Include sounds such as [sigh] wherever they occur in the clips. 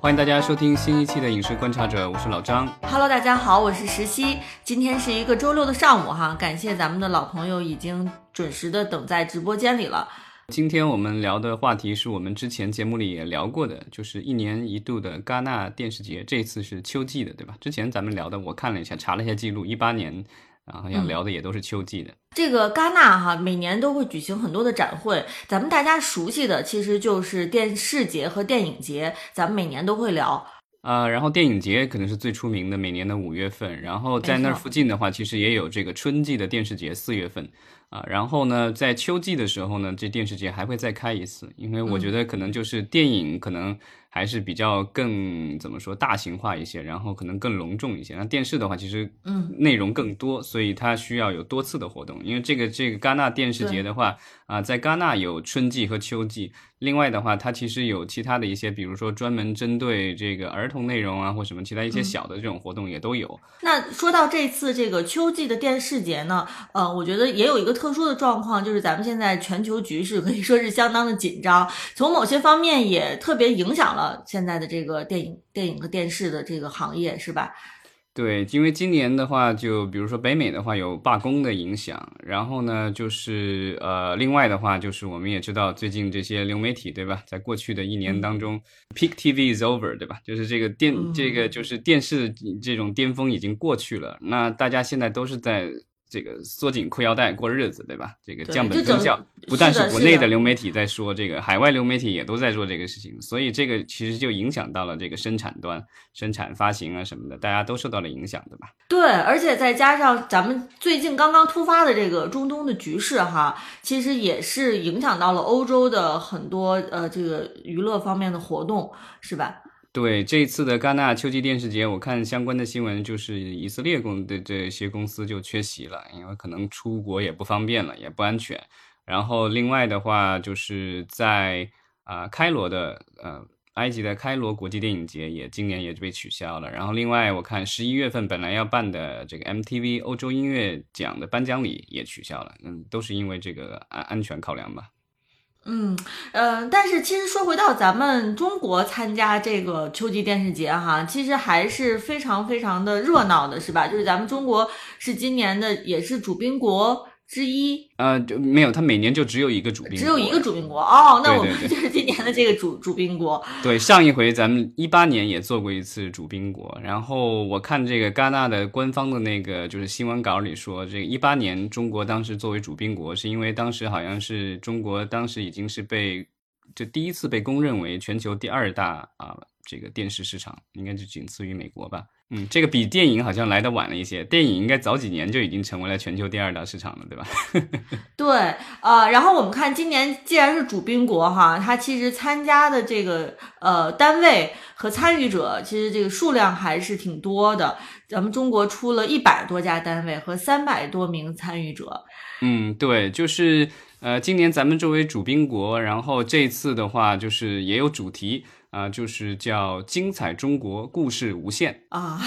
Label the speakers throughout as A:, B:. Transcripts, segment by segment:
A: 欢迎大家收听新一期的《影视观察者》，我是老张。
B: Hello，大家好，我是石溪。今天是一个周六的上午哈，感谢咱们的老朋友已经准时的等在直播间里了。
A: 今天我们聊的话题是我们之前节目里也聊过的，就是一年一度的戛纳电视节，这次是秋季的，对吧？之前咱们聊的，我看了一下，查了一下记录，一八年啊，好像聊的也都是秋季的。
B: 这个戛纳哈，每年都会举行很多的展会，咱们大家熟悉的其实就是电视节和电影节，咱们每年都会聊。
A: 呃、然后电影节可能是最出名的，每年的五月份。然后在那儿附近的话，其实也有这个春季的电视节，四月份啊。然后呢，在秋季的时候呢，这电视节还会再开一次，因为我觉得可能就是电影可能还是比较更怎么说大型化一些，然后可能更隆重一些。那电视的话，其实
B: 嗯
A: 内容更多，所以它需要有多次的活动。因为这个这个戛纳电视节的话啊，在戛纳有春季和秋季，另外的话，它其实有其他的一些，比如说专门针对这个儿童内容啊，或什么其他一些小的这种活动也都有。
B: 那说到这次这个秋季的电视节呢，呃，我觉得也有一个特殊的状况，就是咱们现在全球局势可以说是相当的紧张，从某些方面也特别影响了现在的这个电影、电影和电视的这个行业，是吧？
A: 对，因为今年的话，就比如说北美的话有罢工的影响，然后呢，就是呃，另外的话就是我们也知道最近这些流媒体，对吧？在过去的一年当中、p e a k TV is over，对吧？就是这个电、
B: 嗯
A: 这个就是电视这种巅峰已经过去了，那大家现在都是在。这个缩紧裤腰带过日子，对吧？这个降本增效，不但
B: 是
A: 国内
B: 的
A: 流媒体在说这个，海外流媒体也都在做这个事情，所以这个其实就影响到了这个生产端、生产发行啊什么的，大家都受到了影响，对吧？
B: 对，而且再加上咱们最近刚刚突发的这个中东的局势哈，其实也是影响到了欧洲的很多呃这个娱乐方面的活动，是吧？
A: 对这次的戛纳秋季电视节，我看相关的新闻，就是以色列公的这些公司就缺席了，因为可能出国也不方便了，也不安全。然后另外的话，就是在啊、开罗的呃埃及的开罗国际电影节也今年也被取消了。然后另外我看十一月份本来要办的这个 MTV 欧洲音乐奖的颁奖礼也取消了，嗯，都是因为这个安安全考量吧。
B: 嗯，呃，但是其实说回到咱们中国参加这个秋季电视节哈，其实还是非常非常的热闹的，是吧？就是咱们中国是今年的也是主宾国之一，
A: 呃，就没有，它每年就只有一个主宾国，
B: 只有一个主宾国哦。那我们就是今年的这个主主宾国。
A: 对，上一回咱们一八年也做过一次主宾国，然后我看这个戛纳的官方的那个就是新闻稿里说，这个一八年中国当时作为主宾国，是因为当时好像是中国当时已经是被就第一次被公认为全球第二大啊这个电视市场，应该就仅次于美国吧。嗯，这个比电影好像来的晚了一些，电影应该早几年就已经成为了全球第二大市场了，对吧？[laughs]
B: 对，呃，然后我们看今年既然是主宾国哈，它其实参加的这个呃单位和参与者，其实这个数量还是挺多的。咱们中国出了一百多家单位和三百多名参与者。
A: 嗯，对，就是呃，今年咱们作为主宾国，然后这次的话就是也有主题啊、就是叫“精彩中国，故事无限
B: 啊，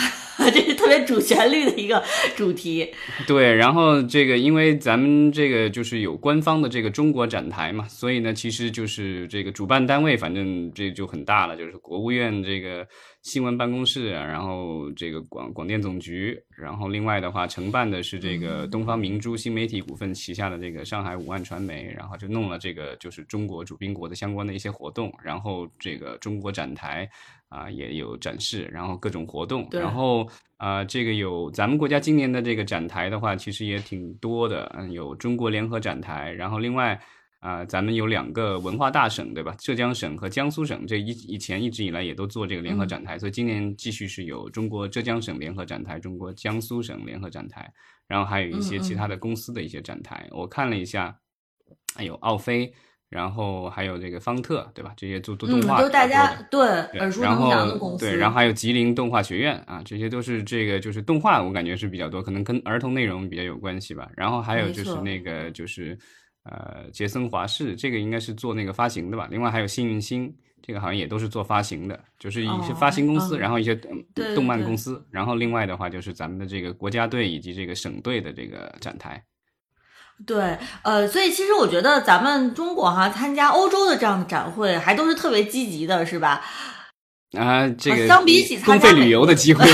B: 这是特别主旋律的一个主题。[laughs] ”。
A: 对，然后这个因为咱们这个就是有官方的这个中国展台嘛，所以呢，其实就是这个主办单位，反正这就很大了，就是国务院这个新闻办公室啊，然后这个广广电总局，然后另外的话承办的是这个东方明珠新媒体股份旗下的这个上海五万传媒，然后就弄了这个就是中国主宾国的相关的一些活动，然后这个中国展台啊、也有展示，然后各种活动，然后啊、这个有咱们国家今年的这个展台的话，其实也挺多的，嗯，有中国联合展台，然后另外。啊、咱们有两个文化大省，对吧？浙江省和江苏省，这一以前一直以来也都做这个联合展台，所以今年继续是有中国浙江省联合展台、中国江苏省联合展台，然后还有一些其他的公司的一些展台。我看了一下，还有奥飞，然后还有这个方特，对吧？这些做做动
B: 嗯，
A: 画
B: 都大家对
A: 对
B: 耳熟
A: 然
B: 能详的
A: 后
B: 公司。
A: 对，然后还有吉林动画学院啊，这些都是这个就是动画，我感觉是比较多，可能跟儿童内容比较有关系吧。然后还有就是那个就是呃杰森华氏，这个应该是做那个发行的吧。另外还有幸运星，这个好像也都是做发行的，就是一些
B: 哦
A: 发行公司，
B: 嗯
A: 然后一些动漫公司，然后另外的话就是咱们的这个国家队以及这个省队的这个展台。
B: 对，呃，所以其实我觉得咱们中国哈参加欧洲的这样的展会，还都是特别积极的，是吧？
A: 啊，这个
B: 相比起
A: 公费旅游的机会。[laughs]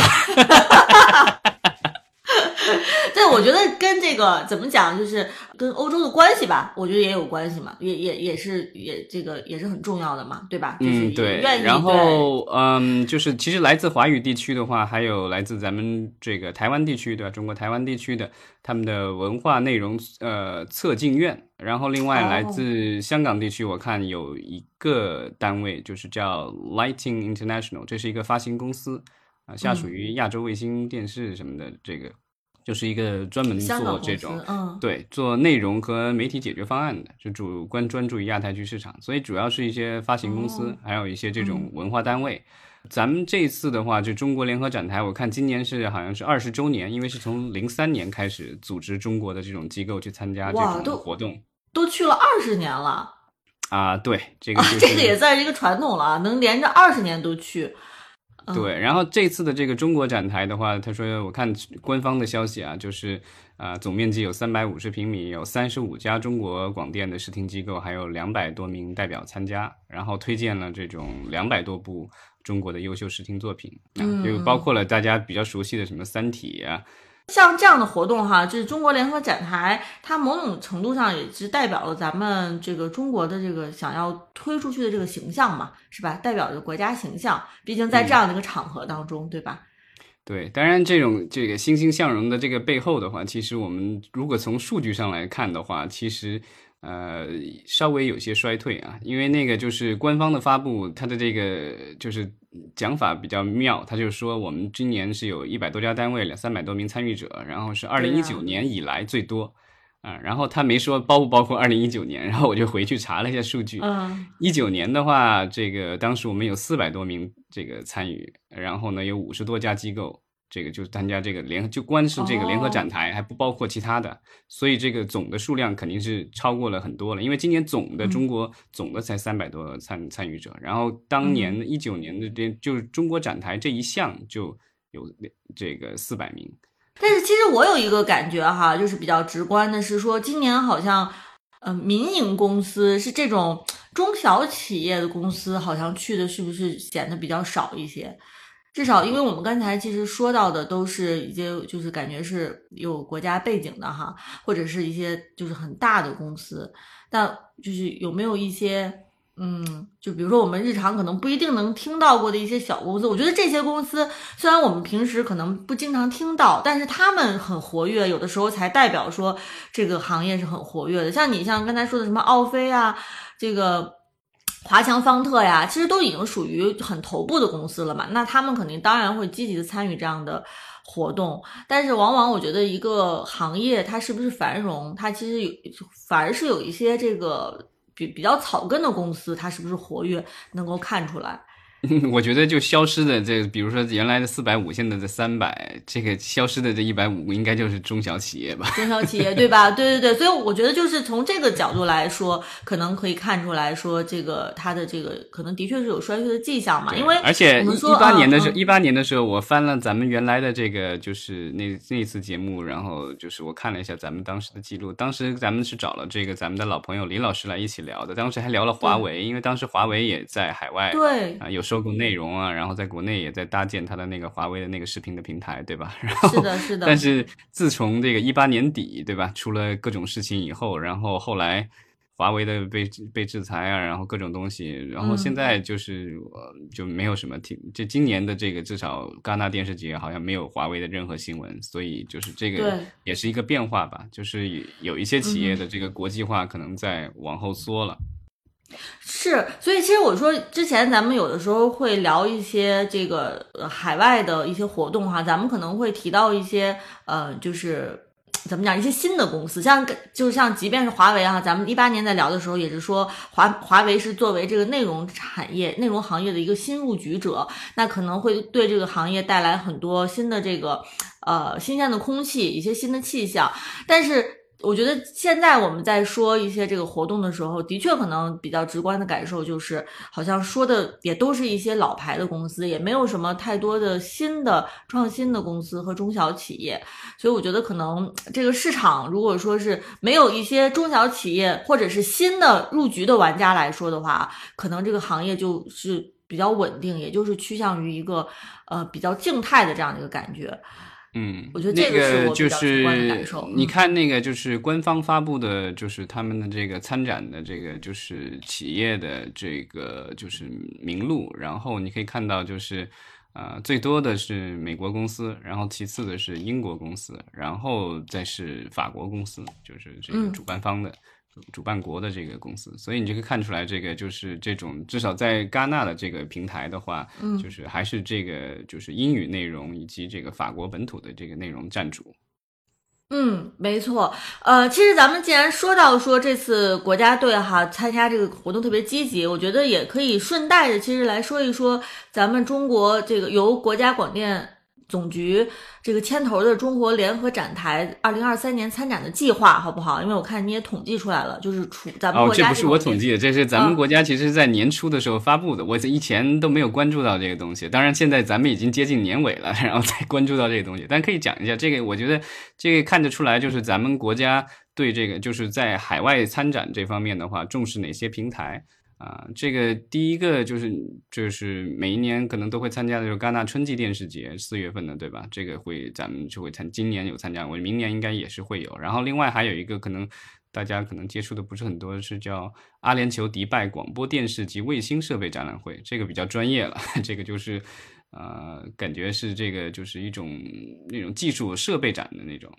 B: 对，我觉得跟这个怎么讲，就是跟欧洲的关系吧，我觉得也有关系嘛，也也也是也这个也是很重要的嘛，对吧？
A: 嗯，对。然后，嗯，就是其实来自华语地区的话，还有来自咱们这个台湾地区，对吧？中国台湾地区的他们的文化内容呃测进院，然后另外来自香港地区，我看有一个单位就是叫 Lighting International，这是一个发行公司啊，下属于亚洲卫星电视什么的这个。就是一个专门做这种，
B: 嗯，
A: 对，做内容和媒体解决方案的，就主关专注于亚太区市场，所以主要是一些发行公司，还有一些这种文化单位。咱们这次的话，就中国联合展台，我看今年是好像是二十周年，因为是从零三年开始组织中国的这种机构去参加这种活动，
B: 都去了二十年了。
A: 啊，对，这个
B: 这个也算是一个传统了，能连着二十年都去。
A: 对，然后这次的这个中国展台的话，他说我看官方的消息啊，就是啊总面积有三百五十平米，有三十五家中国广电的视听机构，还有两百多名代表参加，然后推荐了这种两百多部中国的优秀视听作品，就包括了大家比较熟悉的什么《三体》啊。
B: 像这样的活动哈，就是中国联合展台，它某种程度上也是代表了咱们这个中国的这个想要推出去的这个形象嘛，是吧？代表着国家形象，毕竟在这样的一个场合当中，对吧？
A: 对，当然这种这个欣欣向荣的这个背后的话，其实我们如果从数据上来看的话，其实。呃，稍微有些衰退啊，因为那个就是官方的发布，它的这个就是讲法比较妙，他就说我们今年是有一百多家单位，两三百多名参与者，然后是二零一九年以来最多啊，然后他没说包不包括二零一九年，然后我就回去查了一下数据，
B: 嗯，
A: 一九年的话，这个当时我们有四百多名这个参与，然后呢有五十多家机构。这个就是参加这个联，就光是这个联合展台，还不包括其他的，所以这个总的数量肯定是超过了很多了。因为今年总的中国总的才三百多参参与者，然后当年一九年的这就是中国展台这一项就有这个四百名。
B: 但是其实我有一个感觉哈，就是比较直观的是说，今年好像，呃，民营公司是这种中小企业的公司，好像去的是不是显得比较少一些？至少，因为我们刚才其实说到的都是一些，就是感觉是有国家背景的哈，或者是一些就是很大的公司。但就是有没有一些，嗯，就比如说我们日常可能不一定能听到过的一些小公司。我觉得这些公司虽然我们平时可能不经常听到，但是他们很活跃，有的时候才代表说这个行业是很活跃的。像你像刚才说的什么奥飞啊，这个。华强方特呀，其实都已经属于很头部的公司了嘛，那他们肯定当然会积极的参与这样的活动。但是往往我觉得一个行业它是不是繁荣，它其实有反而是有一些这个比比较草根的公司，它是不是活跃，能够看出来。[laughs]
A: 我觉得就消失的这，比如说原来的四百五，现在的三百，这个消失的这一百五，应该就是中小企业吧？[laughs]
B: 中小企业对吧？[laughs] 对对对，所以我觉得就是从这个角度来说，可能可以看出来说，这个它的这个可能的确是有衰退的迹象嘛。因为
A: 而且一八年的时候，一八年的时候，我翻了咱们原来的这个就是那那次节目，然后就是我看了一下咱们当时的记录，当时咱们是找了这个咱们的老朋友李老师来一起聊的，当时还聊了华为，因为当时华为也在海外，
B: 对
A: 啊有。收购内容啊，然后在国内也在搭建它的那个华为的那个视频的平台，对吧？[laughs] 然后
B: 是的，是的。
A: 但是自从这个一八年底，对吧？出了各种事情以后，然后后来华为的被被制裁啊，然后各种东西，然后现在就是就没有什么听。就今年的这个至少戛纳电视节好像没有华为的任何新闻，所以就是这个也是一个变化吧。就是有一些企业的这个国际化可能在往后缩了。
B: 是，所以其实我说之前咱们有的时候会聊一些这个海外的一些活动哈，咱们可能会提到一些呃，就是怎么讲一些新的公司，像就像即便是华为哈，咱们一八年在聊的时候也是说华华为是作为这个内容产业、内容行业的一个新入局者，那可能会对这个行业带来很多新的这个呃新鲜的空气，一些新的气象，但是。我觉得现在我们在说一些这个活动的时候，的确可能比较直观的感受就是，好像说的也都是一些老牌的公司，也没有什么太多的新的创新的公司和中小企业。所以我觉得可能这个市场，如果说是没有一些中小企业或者是新的入局的玩家来说的话，可能这个行业就是比较稳定，也就是趋向于一个呃比较静态的这样的一个感觉。
A: 嗯，
B: 我觉得这
A: 个就是
B: 受。
A: 你
B: 嗯
A: 看那个就是官方发布的，就是他们的这个参展的这个就是企业的这个就是名录，然后你可以看到就是。呃，最多的是美国公司，然后其次的是英国公司，然后再是法国公司，就是这个
B: 嗯
A: 主办方的、主办国的这个公司。所以你就可以看出来，这个就是这种至少在戛纳的这个平台的话，
B: 嗯
A: 就是还是这个就是英语内容以及这个法国本土的这个内容占主。
B: 嗯，没错。呃，其实咱们既然说到说这次国家队哈参加这个活动特别积极，我觉得也可以顺带着其实来说一说咱们中国这个由国家广电总局这个牵头的中国联合展台二零二三年参展的计划，好不好？因为我看你也统计出来了，就是除咱们
A: 哦，
B: 国家
A: 这不是我统计的，这是咱们
B: 嗯
A: 国家其实在年初的时候发布的，我以前都没有关注到这个东西。当然，现在咱们已经接近年尾了，[laughs] 然后再关注到这个东西。但可以讲一下这个，我觉得这个看得出来，就是咱们国家对这个就是在海外参展这方面的话，重视哪些平台。啊，这个第一个就是就是每一年可能都会参加的，就是戛纳春季电视节，四月份的，对吧？这个会咱们就会参，今年有参加，我明年应该也是会有。然后另外还有一个可能大家可能接触的不是很多，是叫阿联酋迪拜广播电视及卫星设备展览会，这个比较专业了，[laughs] 这个就是呃，感觉是这个就是一种那种技术设备展的那种。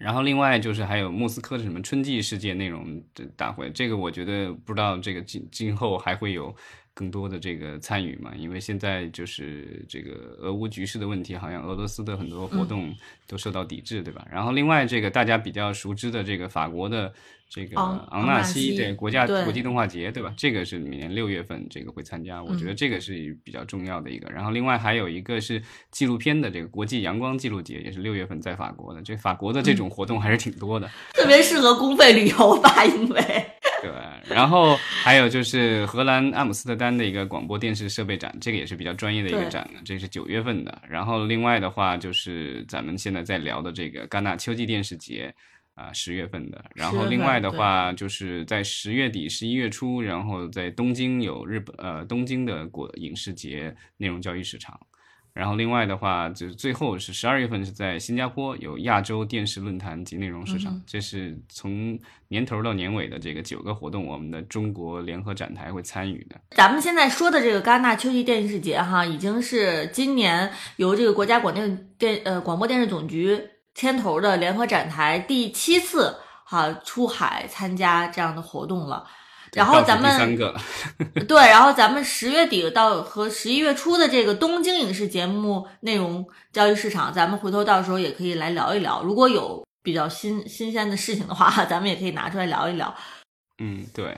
A: 然后另外就是还有莫斯科的什么春季世界内容的大会，这个我觉得不知道这个今今后还会有更多的这个参与嘛？因为现在就是这个俄乌局势的问题，好像俄罗斯的很多活动都受到抵制，对吧？然后另外这个大家比较熟知的这个法国的这个
B: 昂
A: 昂纳
B: 西
A: 对国家
B: 对
A: 国际动画节，对吧？这个是每年六月份这个会参加，我觉得这个是比较重要的一个。然后另外还有一个是纪录片的这个国际阳光纪录节，也是六月份在法国的。这法国的这种活动还是挺多的。[laughs]
B: 特别适合公费旅游吧，因为
A: 对，然后还有就是荷兰阿姆斯特丹的一个广播电视设备展，这个也是比较专业的一个展呢，这是九月份的。然后另外的话就是咱们现在在聊的这个戛纳秋季电视节。啊，十月份的，然后另外的话就是在十月底、十一月初，然后在东京有日本呃东京的国影视节内容交易市场，然后另外的话就是最后是十二月份是在新加坡有亚洲电视论坛及内容市场，
B: 嗯
A: 这是从年头到年尾的这个九个活动，我们的中国联合展台会参与的。
B: 咱们现在说的这个戛纳秋季电视节哈，已经是今年由这个国家广电电呃广播电视总局牵头的联合展台第七次哈出海参加这样的活动了。然后咱们
A: 三个，[laughs]
B: 对，然后咱们十月底到和十一月初的这个东京影视节目内容交易市场，咱们回头到时候也可以来聊一聊。如果有比较新新鲜的事情的话，[laughs] 咱们也可以拿出来聊一聊。
A: 嗯，对。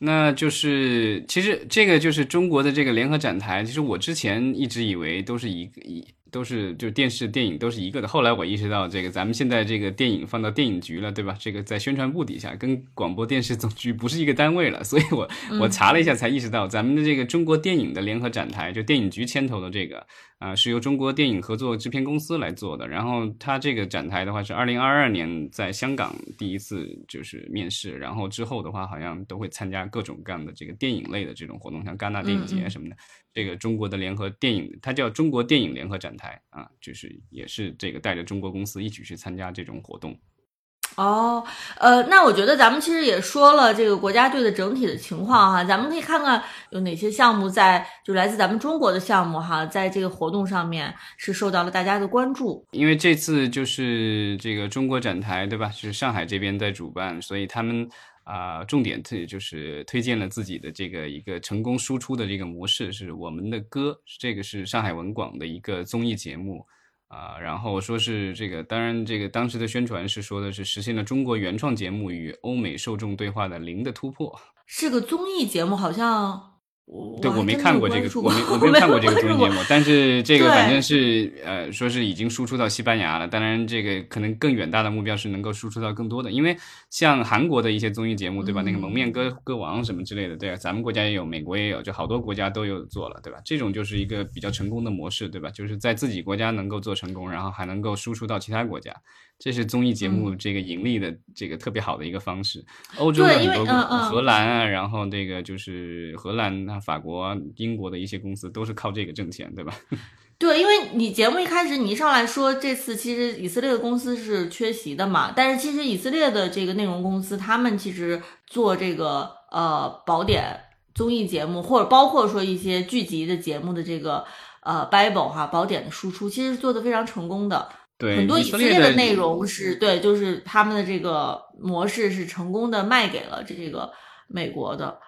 A: 那就是，其实这个就是中国的这个联合展台。其实我之前一直以为都是一个一都是就电视电影都是一个的。后来我意识到，这个咱们现在这个电影放到电影局了，对吧？这个在宣传部底下，跟广播电视总局不是一个单位了。所以我我查了一下，才意识到咱们的这个中国电影的联合展台，就电影局牵头的这个啊、是由中国电影合作制片公司来做的。然后它这个展台的话是二零二二年在香港第一次就是面试，然后之后的话好像都会参加各种各样的这个电影类的这种活动，像戛纳电影节什么的。这个中国的联合电影，它叫中国电影联合展台啊，就是也是这个带着中国公司一起去参加这种活动。
B: 哦，呃，那我觉得咱们其实也说了这个国家队的整体的情况哈，咱们可以看看有哪些项目在就来自咱们中国的项目哈，在这个活动上面是受到了大家的关注。
A: 因为这次就是这个中国展台，对吧？是上海这边在主办，所以他们啊、重点推就是推荐了自己的这个一个成功输出的这个模式，是我们的歌，这个是上海文广的一个综艺节目啊、然后说是这个，当然这个当时的宣传是说的是实现了中国原创节目与欧美受众对话的零的突破。
B: 是个综艺节目，好像
A: 对，我没 [laughs] 看过这个，我没我
B: 没
A: 看过这个综艺节目，但是这个反正是呃，说是已经输出到西班牙了。当然，这个可能更远大的目标是能够输出到更多的，因为像韩国的一些综艺节目，对吧？那个蒙面歌歌王什么之类的，对啊，咱们国家也有，美国也有，就好多国家都有做了，对吧？这种就是一个比较成功的模式，对吧？就是在自己国家能够做成功，然后还能够输出到其他国家。这是综艺节目这个盈利的这个特别好的一个方式。欧洲的很多荷兰啊，然后这个就是荷兰、啊、法国、英国的一些公司都是靠这个挣钱，对吧？[laughs]
B: 对，因为你节目一开始你一上来说这次其实以色列的公司是缺席的嘛，但是其实以色列的这个内容公司他们其实做这个呃宝典综艺节目，或者包括说一些剧集的节目的这个呃 Bible 哈宝典的输出，其实做的非常成功的。
A: 对，
B: 很多以色列的内容是对，就是他们的这个模式是成功的卖给了这个美国的。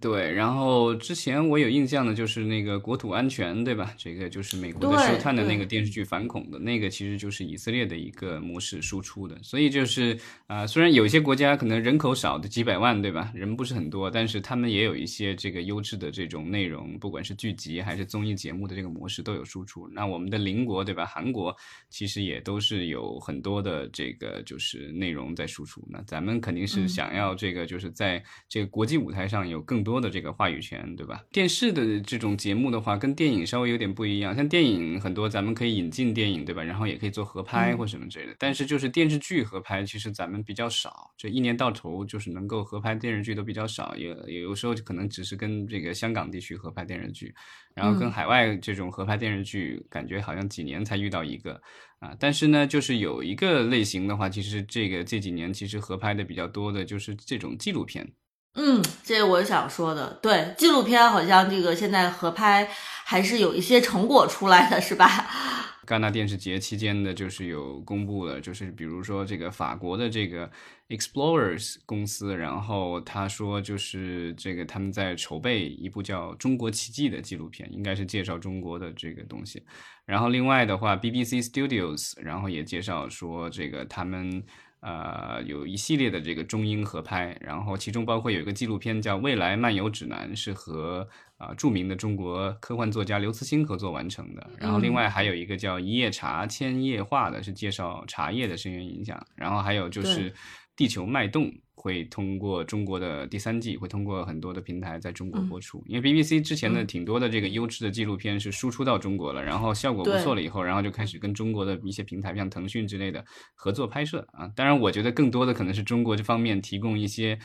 A: 对，然后之前我有印象的就是那个国土安全，对吧？这个就是美国的收探的那个电视剧反恐的那个，其实就是以色列的一个模式输出的。所以就是啊，虽然有些国家可能人口少的几百万，对吧？人不是很多，但是他们也有一些这个优质的这种内容，不管是剧集还是综艺节目的这个模式都有输出。那我们的邻国，对吧？韩国其实也都是有很多的这个就是内容在输出。那咱们肯定是想要这个就是在这个国际舞台上有更。多的这个话语权，对吧？电视的这种节目的话，跟电影稍微有点不一样。像电影很多，咱们可以引进电影，对吧？然后也可以做合拍或什么之类的。但是就是电视剧合拍，其实咱们比较少。这一年到头就是能够合拍电视剧都比较少，也有时候可能只是跟这个香港地区合拍电视剧，然后跟海外这种合拍电视剧，感觉好像几年才遇到一个啊。但是呢，就是有一个类型的话，其实这个这几年其实合拍的比较多的就是这种纪录片。
B: 嗯，这我想说的，对纪录片好像这个现在合拍还是有一些成果出来的，是吧？[laughs]
A: 戛纳电视节期间的，就是有公布了，就是比如说这个法国的这个 Explorers 公司，然后他说就是这个他们在筹备一部叫《中国奇迹》的纪录片，应该是介绍中国的这个东西。然后另外的话，BBC Studios 然后也介绍说这个他们。呃，有一系列的这个中英合拍，然后其中包括有一个纪录片叫《未来漫游指南》，是和啊著名的中国科幻作家刘慈欣合作完成的。然后另外还有一个叫《一夜茶千叶画》的，是介绍茶叶的深远影响。然后还有就是《地球脉动》。会通过中国的第三季，会通过很多的平台在中国播出。因为 BBC 之前的挺多的这个优质的纪录片是输出到中国了，然后效果不错了以后，然后就开始跟中国的一些平台，像腾讯之类的合作拍摄啊。当然，我觉得更多的可能是中国这方面提供一些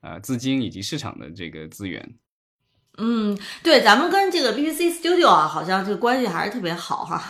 A: 呃资金以及市场的这个资源。
B: 嗯，对，咱们跟这个 BBC Studio 啊，好像这个关系还是特别好哈。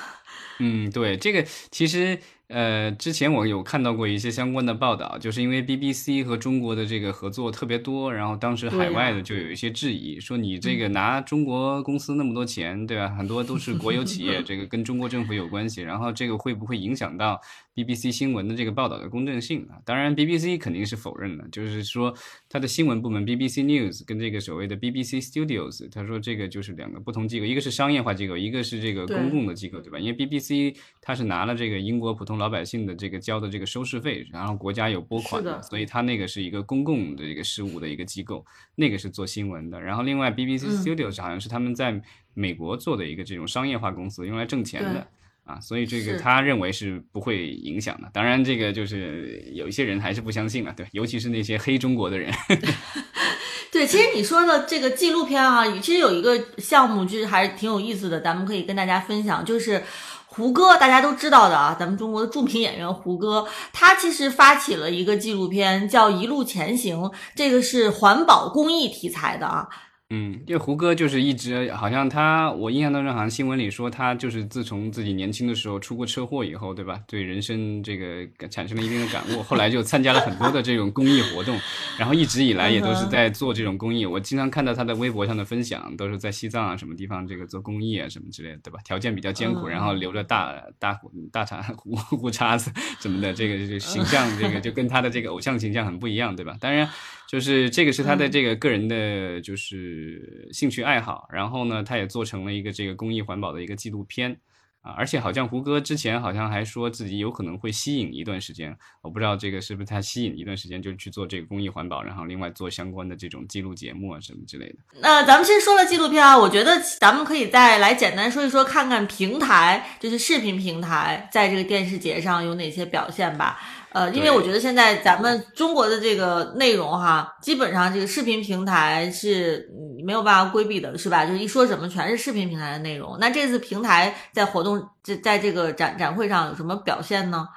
A: 嗯，对，这个其实。呃，之前我有看到过一些相关的报道，就是因为 BBC 和中国的这个合作特别多，然后当时海外的就有一些质疑，说你这个拿中国公司那么多钱，对吧？很多都是国有企业，[laughs] 这个跟中国政府有关系，然后这个会不会影响到？BBC 新闻的这个报道的公正性啊，当然 BBC 肯定是否认的，就是说它的新闻部门 BBC News 跟这个所谓的 BBC Studios，他说这个就是两个不同机构，一个是商业化机构，一个是这个公共的机构，对吧？因为 BBC 它是拿了这个英国普通老百姓的这个交的这个收视费，然后国家有拨款
B: 的，
A: 所以它那个是一个公共的一个事务的一个机构，那个是做新闻的。然后另外 BBC Studios 好像是他们在美国做的一个这种商业化公司，用来挣钱的。啊，所以这个他认为是不会影响的。当然，这个就是有一些人还是不相信了，对，尤其是那些黑中国的人。[laughs]
B: 对，其实你说的这个纪录片啊，其实有一个项目就是还是挺有意思的，咱们可以跟大家分享，就是胡歌，大家都知道的啊，咱们中国的著名演员胡歌，他其实发起了一个纪录片叫《一路前行》，这个是环保公益题材的啊。
A: 嗯，因为胡歌就是一直好像他，我印象当中好像新闻里说他就是自从自己年轻的时候出过车祸以后，对吧？对人生这个产生了一定的感悟，后来就参加了很多的这种公益活动，然后一直以来也都是在做这种公益。我经常看到他的微博上的分享，都是在西藏啊什么地方这个做公益啊什么之类的，对吧？条件比较艰苦，然后留着大大大叉胡胡叉子什么的，这个这个形象，这个就跟他的这个偶像形象很不一样，对吧？当然。就是这个是他的这个个人的，就是兴趣爱好。然后呢，他也做成了一个这个公益环保的一个纪录片啊。而且好像胡歌之前好像还说自己有可能会吸引一段时间，我不知道这个是不是他吸引一段时间就去做这个公益环保，然后另外做相关的这种记录节目啊什么之类的。
B: 那咱们先说了纪录片啊，我觉得咱们可以再来简单说一说，看看平台，就是视频平台在这个电视节上有哪些表现吧。呃，因为我觉得现在咱们中国的这个内容哈，基本上这个视频平台是没有办法规避的，是吧？就是一说什么全是视频平台的内容。那这次平台在活动在在这个展展会上有什么表现呢？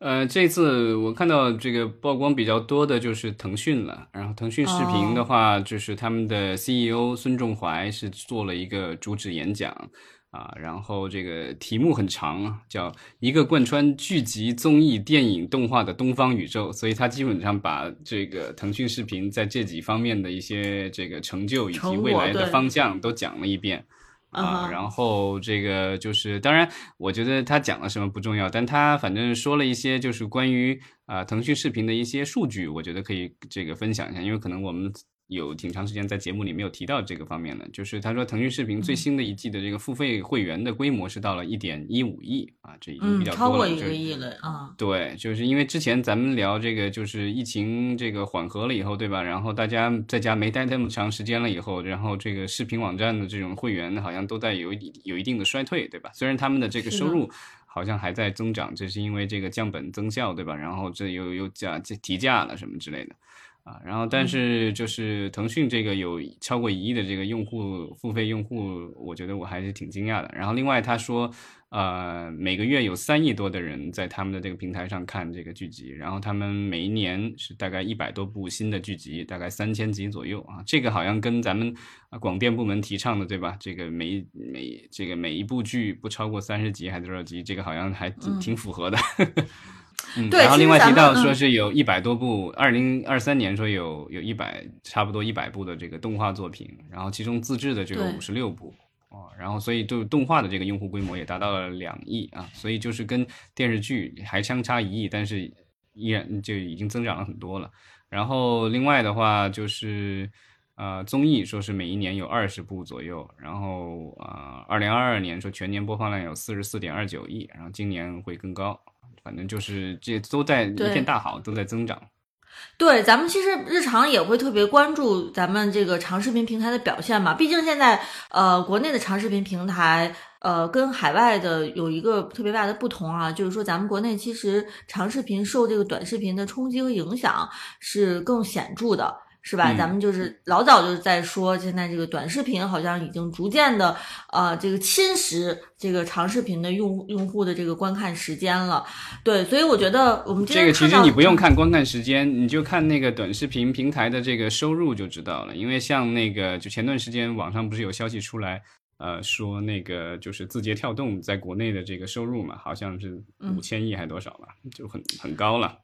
A: 呃，这次我看到这个曝光比较多的就是腾讯了，然后腾讯视频的话，就是他们的 CEO 孙仲怀是做了一个主旨演讲啊，然后这个题目很长啊，叫一个贯穿剧集、综艺、电影、动画的东方宇宙，所以他基本上把这个腾讯视频在这几方面的一些这个成就以及未来的方向都讲了一遍。啊，然后这个就是，当然，我觉得他讲了什么不重要，但他反正说了一些，就是关于啊腾讯视频的一些数据，我觉得可以这个分享一下，因为可能我们。有挺长时间在节目里没有提到这个方面的，就是他说腾讯视频最新的一季的这个付费会员的规模是到了一点一五亿啊，这已经比较多了，
B: 超过一个亿了啊。
A: 对，就是因为之前咱们聊这个，就是疫情这个缓和了以后，对吧？然后大家在家没待那么长时间了以后，然后这个视频网站的这种会员好像都在有有一定的衰退，对吧？虽然他们的这个收入好像还在增长，这是因为这个降本增效，对吧？然后这又又价提价了什么之类的。啊，然后但是就是腾讯这个有超过一亿的这个用户付费用户，我觉得我还是挺惊讶的。然后另外他说，呃，每个月有三亿多的人在他们的这个平台上看这个剧集，然后他们每一年是大概一百多部新的剧集，大概三千集左右啊。这个好像跟咱们广电部门提倡的对吧？这个每每这个每一部剧不超过三十集还是多少集？这个好像还挺挺符合的。嗯，[laughs] 然后另外提到说是有一百多部，二零二三年说有有一百差不多一百部的这个动画作品，然后其中自制的就有五十六部哦，然后所以就动画的这个用户规模也达到了两亿啊，所以就是跟电视剧还相差一亿，但是依然就已经增长了很多了。然后另外的话就是呃综艺说是每一年有二十部左右，然后啊二零二二年说全年播放量有四十四点二九亿，然后今年会更高。反正就是这都在一片大好，都在增长。
B: 对，咱们其实日常也会特别关注咱们这个长视频平台的表现嘛。毕竟现在呃，国内的长视频平台呃，跟海外的有一个特别大的不同啊，就是说咱们国内其实长视频受这个短视频的冲击和影响是更显著的。是吧？咱们就是老早就是在说，现在这个短视频好像已经逐渐的，呃，这个侵蚀这个长视频的用用户的这个观看时间了。对，所以我觉得我们
A: 这个其实你不用看观看时间，你就看那个短视频平台的这个收入就知道了。因为像那个，就前段时间网上不是有消息出来，呃，说那个就是字节跳动在国内的这个收入嘛，好像是五千亿还多少吧，就很很高了。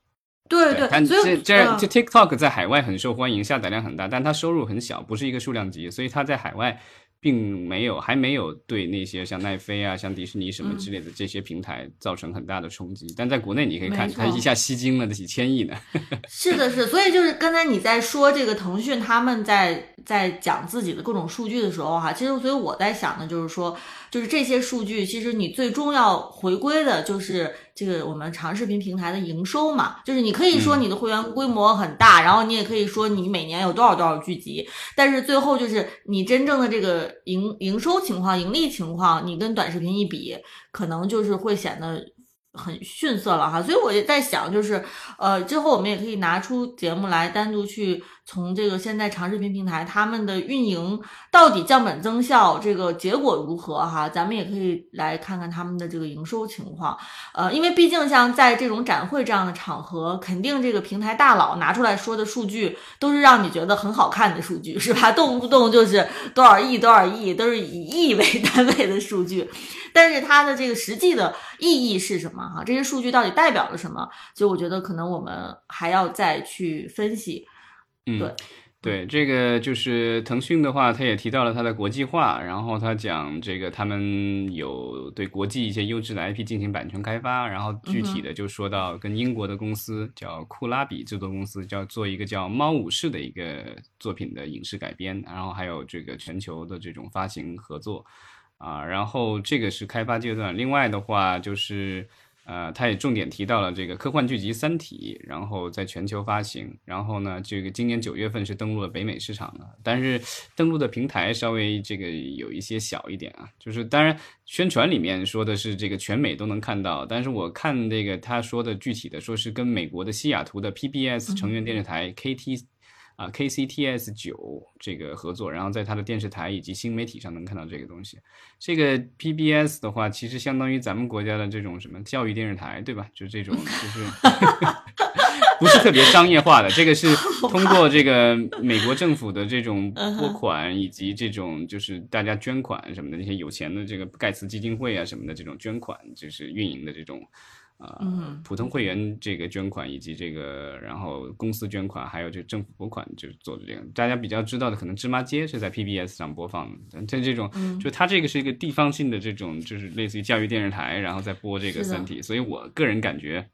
B: 对对，
A: 但这这这 TikTok 在海外很受欢迎，下载量很大，但它收入很小，不是一个数量级，所以它在海外并没有还没有对那些像奈飞啊、像迪士尼什么之类的这些平台造成很大的冲击。但在国内你可以看，它一下吸金了几千亿呢。[laughs]
B: 是的，是，所以就是刚才你在说这个腾讯他们在在讲自己的各种数据的时候哈，其实所以我在想的就是说，就是这些数据其实你最终要回归的就是。这个我们长视频平台的营收嘛，就是你可以说你的会员规模很大，然后你也可以说你每年有多少多少剧集，但是最后就是你真正的这个营营收情况、盈利情况，你跟短视频一比，可能就是会显得。很逊色了哈，所以我也在想，就是呃，之后我们也可以拿出节目来单独去从这个现在长视频平台他们的运营到底降本增效这个结果如何哈，咱们也可以来看看他们的这个营收情况。呃，因为毕竟像在这种展会这样的场合，肯定这个平台大佬拿出来说的数据都是让你觉得很好看的数据，是吧？动不动就是多少亿多少亿，都是以亿为单位的数据。但是它的这个实际的意义是什么？哈，这些数据到底代表了什么？就我觉得可能我们还要再去分析。
A: 嗯，对，对，这个就是腾讯的话，他也提到了它的国际化，然后他讲这个他们有对国际一些优质的 IP 进行版权开发，然后具体的就说到跟英国的公司叫库拉比制作公司，叫做一个叫《猫武士》的一个作品的影视改编，然后还有这个全球的这种发行合作。啊，然后这个是开发阶段。另外的话，就是呃，他也重点提到了这个科幻剧集《三体》，然后在全球发行。然后呢，这个今年九月份是登陆了北美市场的，但是登陆的平台稍微这个有一些小一点啊。就是当然宣传里面说的是这个全美都能看到，但是我看这个他说的具体的说是跟美国的西雅图的 PBS 成员电视台 KT。啊 KCTS 九这个合作，然后在它的电视台以及新媒体上能看到这个东西。这个 PBS 的话，其实相当于咱们国家的这种什么教育电视台，对吧？就这种就是。[laughs] 不是特别商业化的，[laughs] 这个是通过这个美国政府的这种 [laughs] 拨款，以及这种就是大家捐款什么的，那些有钱的这个盖茨基金会啊什么的这种捐款，就是运营的这种，呃，普通会员这个捐款，以及这个然后公司捐款，还有这政府拨款，就是做的这个。大家比较知道的可能芝麻街是在 PBS 上播放的，像这种，就它这个是一个地方性的这种，就是类似于教育电视台，然后再播这个三体，所以我个人感觉。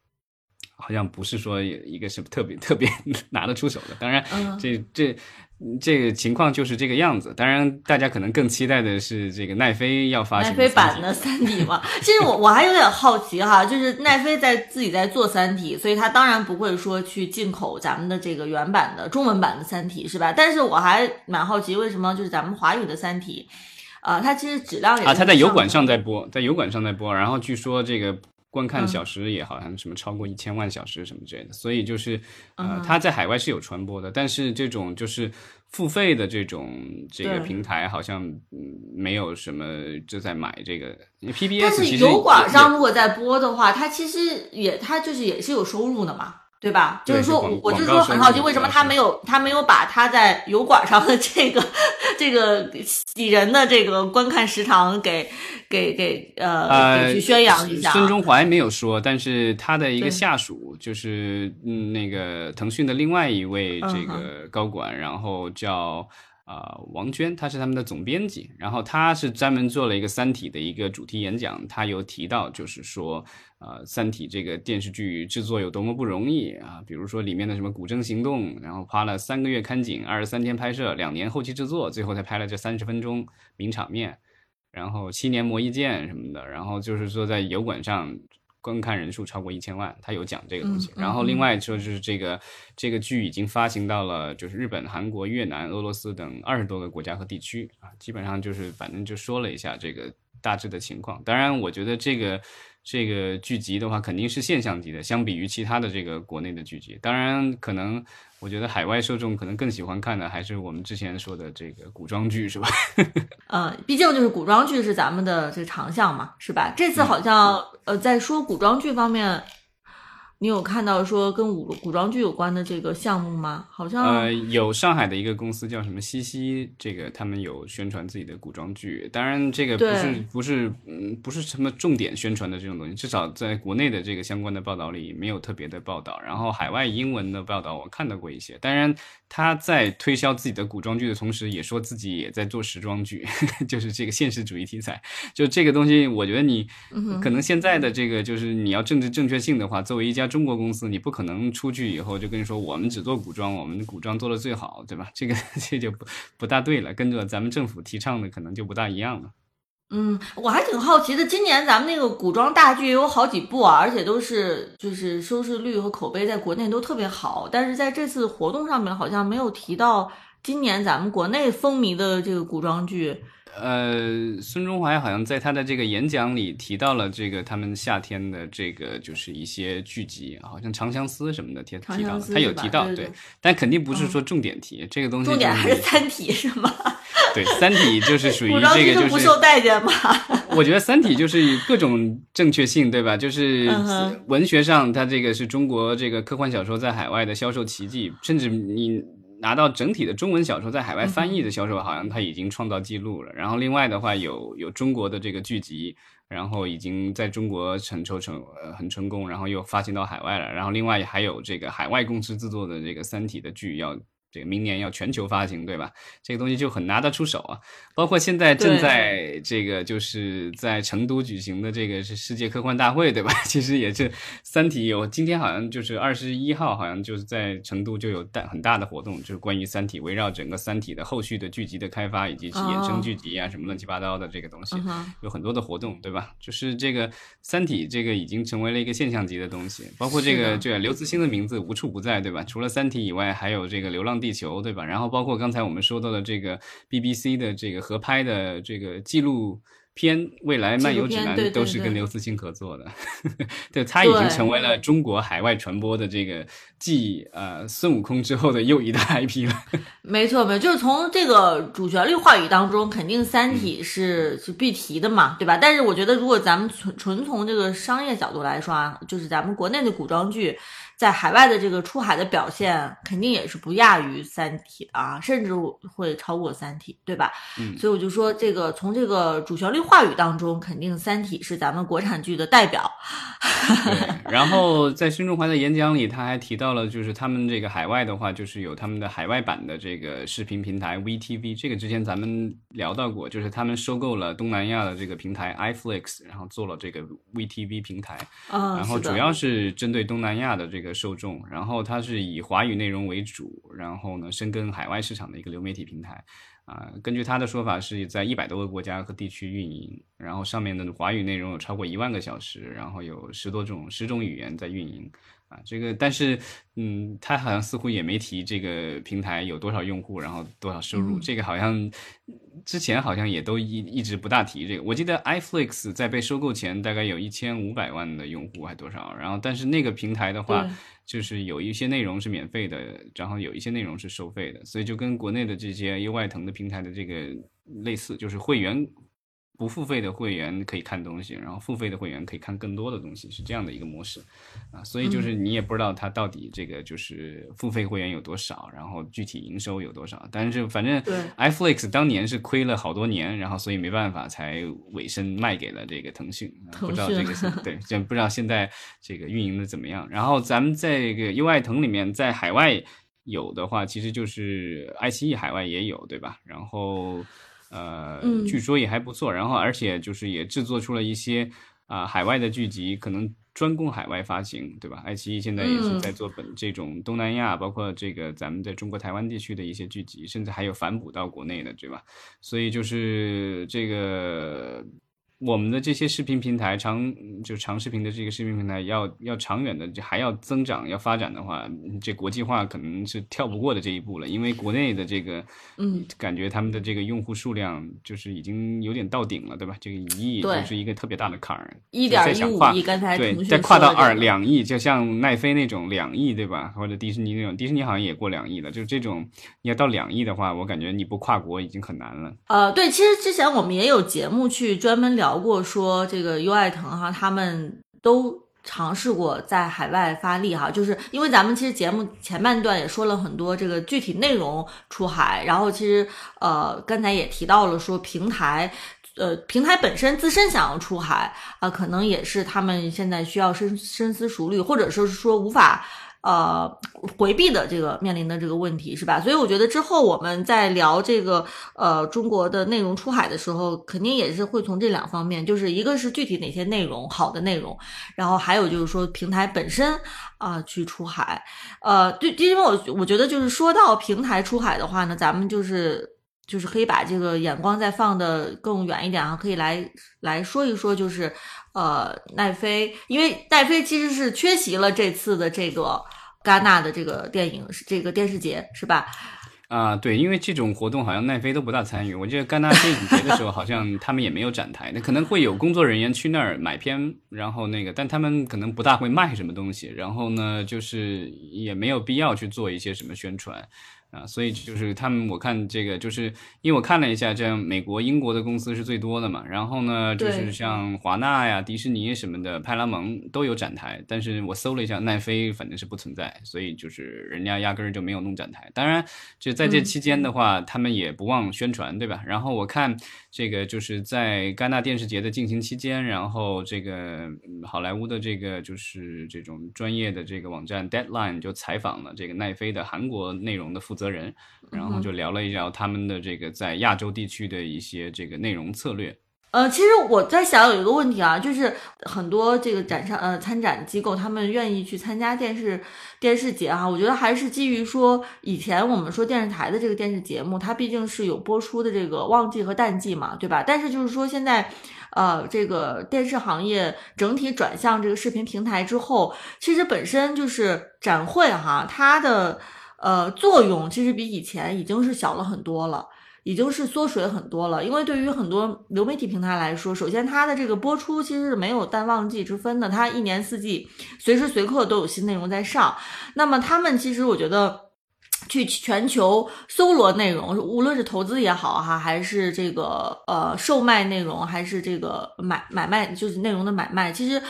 A: 好像不是说一个什么特别 [laughs] 特别拿得出手的，当然，这这这个情况就是这个样子。当然，大家可能更期待的是这个奈飞要发
B: 奈飞版的《三体》嘛。[laughs] 其实我我还有点好奇哈，就是奈飞在自己在做《三体》，所以他当然不会说去进口咱们的这个原版的中文版的《三体》，是吧？但是我还蛮好奇，为什么就是咱们华语的《三体》，啊，它其实质量也
A: 啊，它在油管上在播，在油管上在播，然后据说这个。观看小时也好像什么超过一千万小时什么之类的，所以就是呃，它在海外是有传播的，但是这种就是付费的这种这个平台好像嗯没有什么就在买这个 PBS。
B: 但是油管上如果在播的话，它其实也它就是也是有收入的嘛。对吧？就是说，我就是说很好奇，为什么他没有他没有把他在油管上的这个这个喜人的这个观看时长给给给呃去宣扬一下？
A: 孙中怀没有说，但是他的一个下属就是嗯那个腾讯的另外一位这个高管，然后叫。啊，王娟，她是他们的总编辑，然后她是专门做了一个《三体》的一个主题演讲，她有提到，就是说，呃，《三体》这个电视剧制作有多么不容易啊，比如说里面的什么古筝行动，然后花了三个月看景，二十三天拍摄，两年后期制作，最后才拍了这三十分钟名场面，然后七年磨一剑什么的，然后就是说在油管上。观看人数超过一千万，他有讲这个东西。然后另外说就是这个这个剧已经发行到了就是日本、韩国、越南、俄罗斯等二十多个国家和地区啊，基本上就是反正就说了一下这个大致的情况。当然，我觉得这个这个剧集的话肯定是现象级的，相比于其他的这个国内的剧集。当然，可能我觉得海外受众可能更喜欢看的还是我们之前说的这个古装剧，是吧？
B: 嗯，[laughs] 毕竟就是古装剧是咱们的这个长项嘛，是吧？这次好像。呃，在说古装剧方面。你有看到说跟古古装剧有关的这个项目吗？好像
A: 呃，有上海的一个公司叫什么西西，这个他们有宣传自己的古装剧。当然，这个不是不是嗯不是什么重点宣传的这种东西，至少在国内的这个相关的报道里没有特别的报道。然后海外英文的报道我看到过一些。当然，他在推销自己的古装剧的同时，也说自己也在做时装剧，[laughs] 就是这个现实主义题材。就这个东西，我觉得你可能现在的这个就是你要政治正确性的话，作为一家。中国公司，你不可能出去以后就跟你说我们只做古装，我们的古装做的最好，对吧？这个 [laughs] 这就不不大对了，跟着咱们政府提倡的可能就不大一样了。
B: 嗯，我还挺好奇的，今年咱们那个古装大剧有好几部啊，而且都是就是收视率和口碑在国内都特别好，但是在这次活动上面好像没有提到今年咱们国内风靡的这个古装剧。
A: 呃，孙中怀好像在他的这个演讲里提到了这个他们夏天的这个就是一些剧集，好像《长相思》什么的提提到，他有提到，
B: 对，
A: 但肯定不是说重点提这个东西。
B: 重点还是《三体》是吗？[laughs]
A: 对，《三体》就是属于这个就是
B: 不受待见嘛。[laughs]
A: 我觉得《三体》就是各种正确性，对吧？就是文学上，它这个是中国这个科幻小说在海外的销售奇迹，甚至你。拿到整体的中文小说在海外翻译的销售，好像他已经创造记录了。然后另外的话，有有中国的这个剧集，然后已经在中国成成成呃很成功，然后又发行到海外了。然后另外还有这个海外公司制作的这个《三体》的剧要。这个明年要全球发行，对吧？这个东西就很拿得出手啊。包括现在正在这个就是在成都举行的这个是世界科幻大会，对吧？[laughs] 其实也是《三体》有今天好像就是二十一号，好像就是在成都就有大很大的活动，就是关于《三体》，围绕整个《三体》的后续的剧集的开发以及衍生剧集啊什么乱七八糟的这个东西，有很多的活动，对吧？就是这个《三体》这个已经成为了一个现象级的东西，包括这个这个刘慈欣的名字无处不在，对吧？除了《三体》以外，还有这个《流浪》。地球对吧？然后包括刚才我们说到的这个 BBC 的这个合拍的这个纪录片《未来漫游指南》都是跟刘慈欣合作的，[laughs] 对他已经成为了中国海外传播的这个继呃孙悟空之后的又一大 IP 了。[laughs]
B: 没错，没错，就是从这个主旋律话语当中，肯定《三体》是是必提的嘛，对吧？但是我觉得，如果咱们纯纯从这个商业角度来说啊，就是咱们国内的古装剧。在海外的这个出海的表现，肯定也是不亚于《三体》啊，甚至会超过《三体》，对吧？
A: 嗯，
B: 所以我就说，这个从这个主旋律话语当中，肯定《三体》是咱们国产剧的代表。[laughs]
A: 对，然后在孙中华的演讲里，他还提到了，就是他们这个海外的话，就是有他们的海外版的这个视频平台 VTV，这个之前咱们聊到过，就是他们收购了东南亚的这个平台 iFlix，然后做了这个 VTV 平台，然后主要是针对东南亚的这个。受众，然后它是以华语内容为主，然后呢深耕海外市场的一个流媒体平台，啊，根据他的说法是在一百多个国家和地区运营，然后上面的华语内容有超过一万个小时，然后有十多种十种语言在运营。啊，这个但是，嗯，他好像似乎也没提这个平台有多少用户，然后多少收入，这个好像之前好像也都一一直不大提这个。我记得 iFlix 在被收购前大概有一千五百万的用户还多少，然后但是那个平台的话，就是有一些内容是免费的，然后有一些内容是收费的，所以就跟国内的这些优爱腾的平台的这个类似，就是会员。不付费的会员可以看东西，然后付费的会员可以看更多的东西，是这样的一个模式，啊，所以就是你也不知道它到底这个就是付费会员有多少，然后具体营收有多少。但是反正 iFlix 当年是亏了好多年，然后所以没办法才尾声卖给了这个腾讯，不知道这个是对，就不知道现在这个运营的怎么样。然后咱们在这个优爱腾里面，在海外有的话，其实就是爱奇艺海外也有，对吧？然后。呃，据说也还不错，然后而且就是也制作出了一些啊海外的剧集，可能专供海外发行，对吧？爱奇艺现在也是在做本这种东南亚，包括这个咱们在中国台湾地区的一些剧集，甚至还有反哺到国内的，对吧？所以就是这个。我们的这些视频平台长就长视频的这个视频平台要要长远的就还要增长要发展的话，这国际化可能是跳不过的这一步了。因为国内的这个，
B: 嗯，
A: 感觉他们的这个用户数量就是已经有点到顶了，对吧？这个一亿就是一个特别大的坎儿。
B: 一点一五亿，刚才
A: 对，再跨到二两亿，就像奈飞那种两亿，对吧？或者迪士尼那种，迪士尼好像也过两亿了。就这种你要到两亿的话，我感觉你不跨国已经很难了。
B: 呃，对，其实之前我们也有节目去专门聊。聊过说这个优爱腾哈，他们都尝试过在海外发力哈，就是因为咱们其实节目前半段也说了很多这个具体内容出海，然后其实呃刚才也提到了说平台，呃平台本身自身想要出海啊，可能也是他们现在需要深深思熟虑，或者说是说无法。呃，回避的这个面临的这个问题是吧？所以我觉得之后我们在聊这个呃中国的内容出海的时候，肯定也是会从这两方面，就是一个是具体哪些内容好的内容，然后还有就是说平台本身啊去出海。呃，对，因为我我觉得就是说到平台出海的话呢，咱们就是就是可以把这个眼光再放的更远一点啊，可以来来说一说就是。呃，奈飞，因为奈飞其实是缺席了这次的这个戛纳的这个电影这个电视节，是吧？
A: 啊，对，因为这种活动好像奈飞都不大参与。我记得戛纳电影节的时候，好像他们也没有展台，那可能会有工作人员去那儿买片，然后那个，但他们可能不大会卖什么东西，然后呢，就是也没有必要去做一些什么宣传。啊，所以就是他们，我看这个，就是因为我看了一下，这样美国、英国的公司是最多的嘛。然后呢，就是像华纳呀、迪士尼什么的、派拉蒙都有展台。但是我搜了一下，奈飞反正是不存在，所以就是人家压根儿就没有弄展台。当然，就在这期间的话，他们也不忘宣传，对吧？然后我看这个就是在戛纳电视节的进行期间，然后这个好莱坞的这个就是这种专业的这个网站 Deadline 就采访了这个奈飞的韩国内容的负责。人，然后就聊了一聊他们的这个在亚洲地区的一些这个内容策略。
B: 呃，其实我在想有一个问题啊，就是很多这个展商呃参展机构他们愿意去参加电视电视节哈，我觉得还是基于说以前我们说电视台的这个电视节目，它毕竟是有播出的这个旺季和淡季嘛，对吧？但是就是说现在呃这个电视行业整体转向这个视频平台之后，其实本身就是展会哈，它的。呃，作用其实比以前已经是小了很多了。已经是缩水很多了，因为对于很多流媒体平台来说，首先它的这个播出其实是没有淡旺季之分的，它一年四季随时随刻都有新内容在上。那么他们其实我觉得去全球搜罗内容，无论是投资也好哈，还是这个呃售卖内容，还是这个买买卖就是内容的买卖，其实。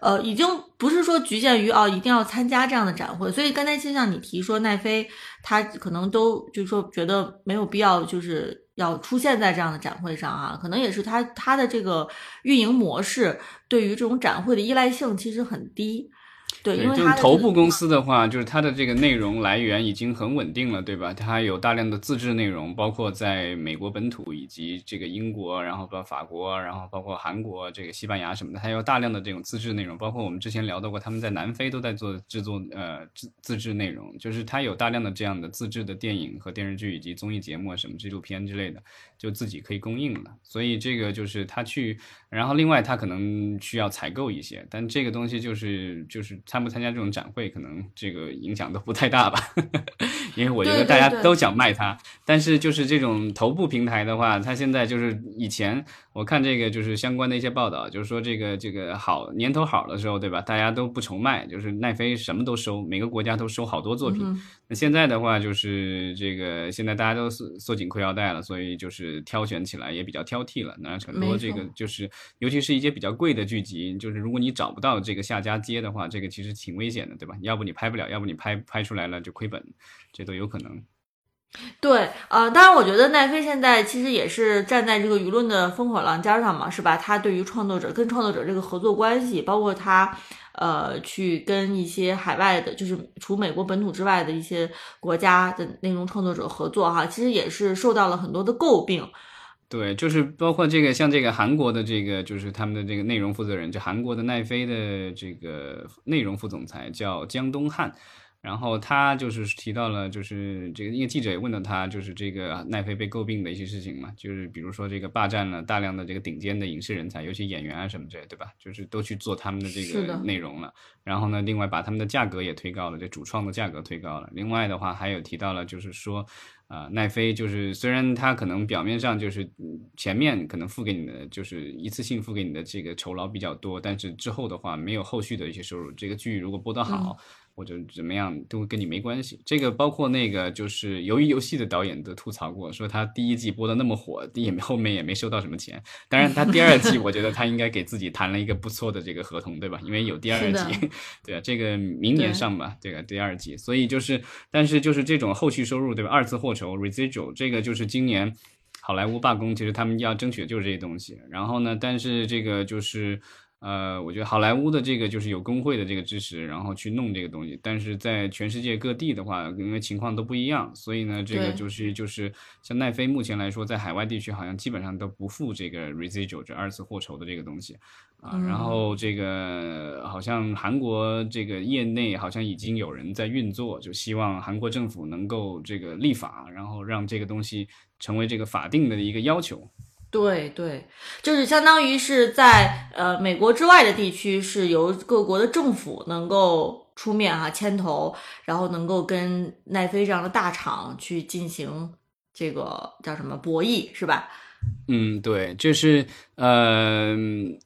B: 呃，已经不是说局限于哦，一定要参加这样的展会。所以刚才就像你提说，奈飞他可能都就是说觉得没有必要，就是要出现在这样的展会上啊。可能也是他他的这个运营模式对于这种展会的依赖性其实很低。对，因为
A: 就是头部公司的话，就是它的这个内容来源已经很稳定了，对吧？它有大量的自制内容，包括在美国本土以及这个英国，然后包括法国，然后包括韩国、这个西班牙什么的，它有大量的这种自制内容。包括我们之前聊到过，他们在南非都在做制作，呃，自自制内容，就是它有大量的这样的自制的电影和电视剧以及综艺节目啊，什么纪录片之类的，就自己可以供应了。所以这个就是他去，然后另外他可能需要采购一些，但这个东西就是就是。参不参加这种展会，可能这个影响都不太大吧，[laughs] 因为我觉得大家都想卖它。但是就是这种头部平台的话，它现在就是以前我看这个就是相关的一些报道，就是说这个这个好年头好的时候，对吧？大家都不愁卖，就是奈飞什么都收，每个国家都收好多作品。那现在的话，就是这个现在大家都缩缩紧裤腰带了，所以就是挑选起来也比较挑剔了。那很多这个就是，尤其是一些比较贵的剧集，就是如果你找不到这个下家接的话，这个其实挺危险的，对吧？要不你拍不了，要不你拍拍出来了就亏本，这都有可能。
B: 对，呃，当然，我觉得奈飞现在其实也是站在这个舆论的风口浪尖上嘛，是吧？他对于创作者跟创作者这个合作关系，包括他呃去跟一些海外的，就是除美国本土之外的一些国家的内容创作者合作，哈，其实也是受到了很多的诟病。
A: 对，就是包括这个，像这个韩国的这个，就是他们的这个内容负责人，就韩国的奈飞的这个内容副总裁叫姜东汉。然后他就是提到了，就是这个，因为记者也问到他，就是这个奈飞被诟病的一些事情嘛，就是比如说这个霸占了大量的这个顶尖的影视人才，尤其演员啊什么之类，对吧？就是都去做他们的这个内容了。然后呢，另外把他们的价格也推高了，这主创的价格推高了。另外的话，还有提到了，就是说，啊，奈飞就是虽然他可能表面上就是前面可能付给你的就是一次性付给你的这个酬劳比较多，但是之后的话没有后续的一些收入。这个剧如果播得好。或者怎么样都跟你没关系。这个包括那个就是《鱿鱼游戏》的导演都吐槽过，说他第一季播的那么火，也后面也没收到什么钱。当然，他第二季 [laughs] 我觉得他应该给自己谈了一个不错的这个合同，对吧？因为有第二季，对啊，这个明年上吧，这个第二季。所以就是，但是就是这种后续收入，对吧？二次获酬 （residual） 这个就是今年好莱坞罢工，其实他们要争取的就是这些东西。然后呢，但是这个就是。呃，我觉得好莱坞的这个就是有工会的这个支持，然后去弄这个东西。但是在全世界各地的话，因为情况都不一样，所以呢，这个就是就是像奈飞目前来说，在海外地区好像基本上都不付这个 residual 这二次获酬的这个东西啊。然后这个好像韩国这个业内好像已经有人在运作，就希望韩国政府能够这个立法，然后让这个东西成为这个法定的一个要求。
B: 对对，就是相当于是在呃美国之外的地区，是由各国的政府能够出面哈牵头，然后能够跟奈飞这样的大厂去进行这个叫什么博弈，是吧？
A: 嗯，对，就是嗯。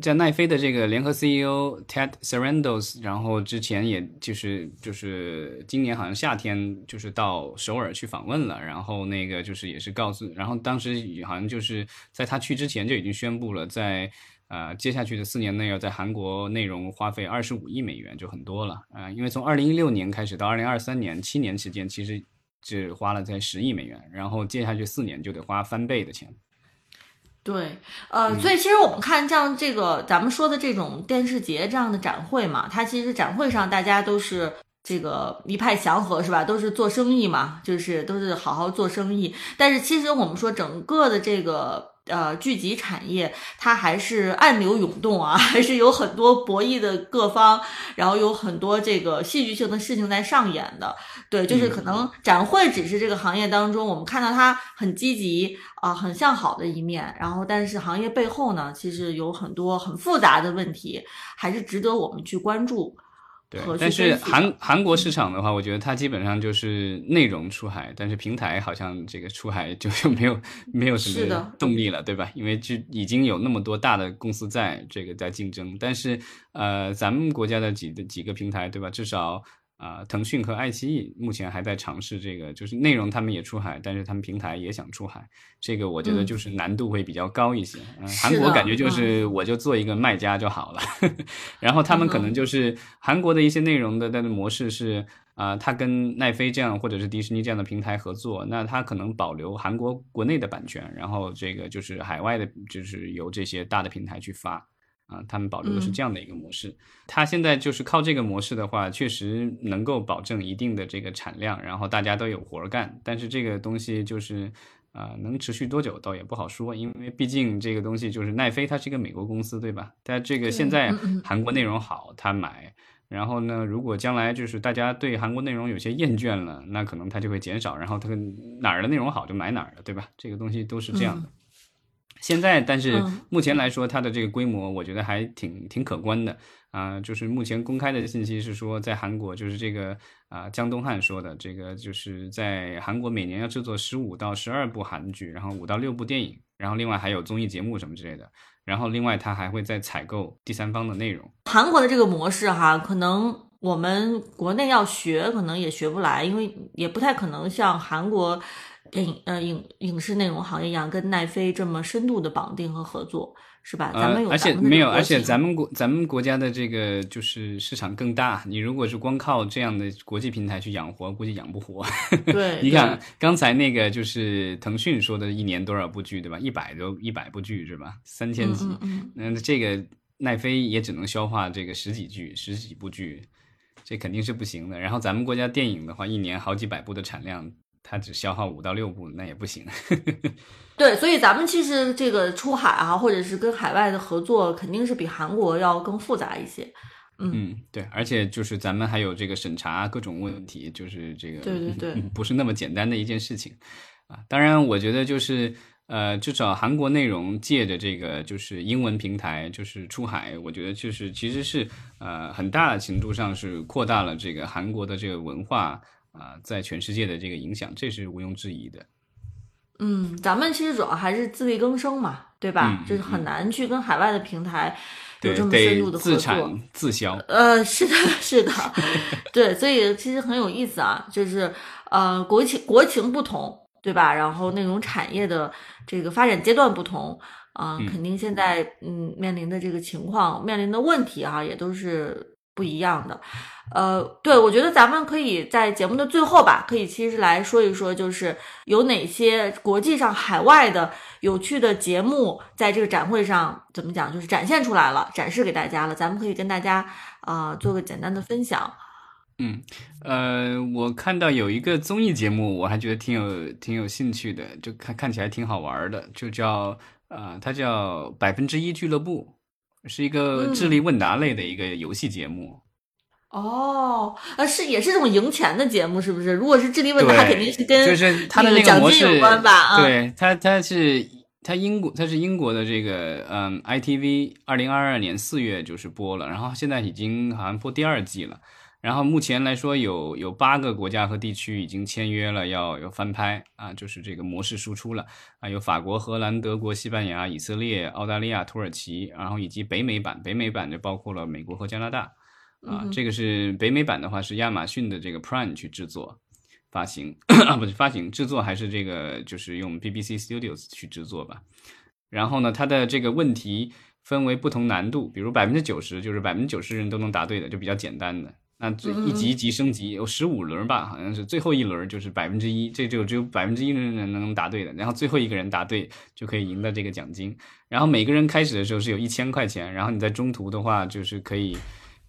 A: 在奈飞的这个联合 CEO Ted Sarandos，然后之前也就是就是今年好像夏天就是到首尔去访问了，然后那个就是也是告诉，然后当时好像就是在他去之前就已经宣布了，在呃接下去的四年内要在韩国内容花费二十五亿美元，就很多了啊，因为从二零一六年开始到二零二三年七年时间，其实只花了在十亿美元，然后接下去四年就得花翻倍的钱。
B: 对，呃，所以其实我们看像这个咱们说的这种电视节这样的展会嘛，它其实展会上大家都是这个一派祥和，是吧？都是做生意嘛，就是都是好好做生意。但是其实我们说整个的这个。呃，剧集产业它还是暗流涌动啊，[laughs] 还是有很多博弈的各方，然后有很多这个戏剧性的事情在上演的。对，就是可能展会只是这个行业当中我们看到它很积极啊，很向好的一面。然后，但是行业背后呢，其实有很多很复杂的问题，还是值得我们去关注
A: 对但是韩韩国市场的话，我觉得它基本上就是内容出海，但是平台好像这个出海就就没有没有什么动力了，对吧？因为就已经有那么多大的公司在这个在竞争，但是呃，咱们国家的几的几个平台，对吧？至少啊、腾讯和爱奇艺目前还在尝试这个，就是内容他们也出海，但是他们平台也想出海，这个我觉得
B: 嗯
A: 就是难度会比较高一些。嗯、韩国感觉就是我就做一个卖家就好了，[laughs] 然后他们可能就是韩国的一些内容的它的模式是啊、它跟奈飞这样或者是迪士尼这样的平台合作，那它可能保留韩国国内的版权，然后这个就是海外的，就是由这些大的平台去发。啊，他们保留的是
B: 嗯
A: 这样的一个模式。它现在就是靠这个模式的话，确实能够保证一定的这个产量，然后大家都有活儿干。但是这个东西就是，啊、能持续多久倒也不好说，因为毕竟这个东西就是奈飞，它是一个美国公司，对吧？它这个现在韩国内容好，它买。然后呢，如果将来就是大家对韩国内容有些厌倦了，那可能它就会减少，然后它哪儿的内容好就买哪儿的，对吧？这个东西都是这样的。现在，但是
B: 嗯。
A: 目前来说，它的这个规模，我觉得还挺挺可观的。啊、就是目前公开的信息是说，在韩国，就是这个啊、江东汉说的，这个就是在韩国每年要制作十五到十二部韩剧，然后五到六部电影，然后另外还有综艺节目什么之类的，然后另外他还会再采购第三方的内容。
B: 韩国的这个模式哈，可能我们国内要学，可能也学不来，因为也不太可能像韩国电影呃影影视内容行业一样，跟奈飞这么深度的绑定和合作，是吧？咱们有
A: 呃，而且没有，而且咱们国咱们国家的这个就是市场更大。你如果是光靠这样的国际平台去养活，估计养不活。[laughs]
B: 对，
A: 你
B: 对
A: 看刚才那个就是腾讯说的一年多少部剧，对吧？一百多一百部剧是吧？三千集。
B: 嗯嗯
A: 那这个奈飞也只能消化这个十几剧、十几部剧，这肯定是不行的。然后咱们国家电影的话，一年好几百部的产量，它只消耗五到六部，那也不行。[laughs]
B: 对，所以咱们其实这个出海啊，或者是跟海外的合作，肯定是比韩国要更复杂一些。
A: 嗯，对，而且就是咱们还有这个审查各种问题，就是这个
B: 对对对
A: 嗯 [laughs] 不是那么简单的一件事情啊。当然，我觉得就是呃，至少韩国内容借着这个就是英文平台就是出海，我觉得就是其实是呃很大的程度上是扩大了这个韩国的这个文化啊、在全世界的这个影响，这是毋庸置疑的。
B: 嗯，咱们其实主要还是自力更生嘛，对吧？
A: 嗯
B: 就是很难去跟海外的平台有，这么深
A: 入
B: 的合作。
A: 自产自销。
B: 呃，是的，是的，[laughs] 对，所以其实很有意思啊，就是呃，国情国情不同，对吧？然后那种产业的这个发展阶段不同啊、
A: 嗯
B: 肯定现在嗯面临的这个情况、面临的问题啊，也都是不一样的。呃，对，我觉得咱们可以在节目的最后吧，可以其实来说一说，就是有哪些国际上海外的有趣的节目，在这个展会上怎么讲，就是展现出来了，展示给大家了。咱们可以跟大家啊、做个简单的分享。
A: 嗯，呃，我看到有一个综艺节目，我还觉得挺有挺有兴趣的，就看看起来挺好玩的，就叫呃，它叫百分之一俱乐部，是一个
B: 嗯
A: 智力问答类的一个游戏节目。
B: 哦，呃，是也是这种赢钱的节目，是不是？如果是智力问答，肯定是跟
A: 就是他的
B: 那
A: 那个模式
B: 有关吧？啊，
A: 对，他他是他英国他是英国的这个嗯 ITV 二零二二年四月就是播了，然后现在已经好像播第二季了。然后目前来说有有八个国家和地区已经签约了，要要翻拍啊，就是这个模式输出了啊，有法国、荷兰、德国、西班牙、以色列、澳大利亚、土耳其，然后以及北美版，北美版就包括了美国和加拿大啊。
B: 嗯
A: 这个是北美版的话是亚马逊的这个 Prime 去制作发行啊，不是发行制作还是这个就是用 BBC Studios 去制作吧。然后呢，它的这个问题分为不同难度，比如百分之九十就是百分之九十人都能答对的，就比较简单的。那最一级一级升级有十五轮吧，好像是最后一轮就是百分之一，这就只有百分之一的人能答对的，然后最后一个人答对就可以赢得这个奖金。然后每个人开始的时候是有一千块钱，然后你在中途的话就是可以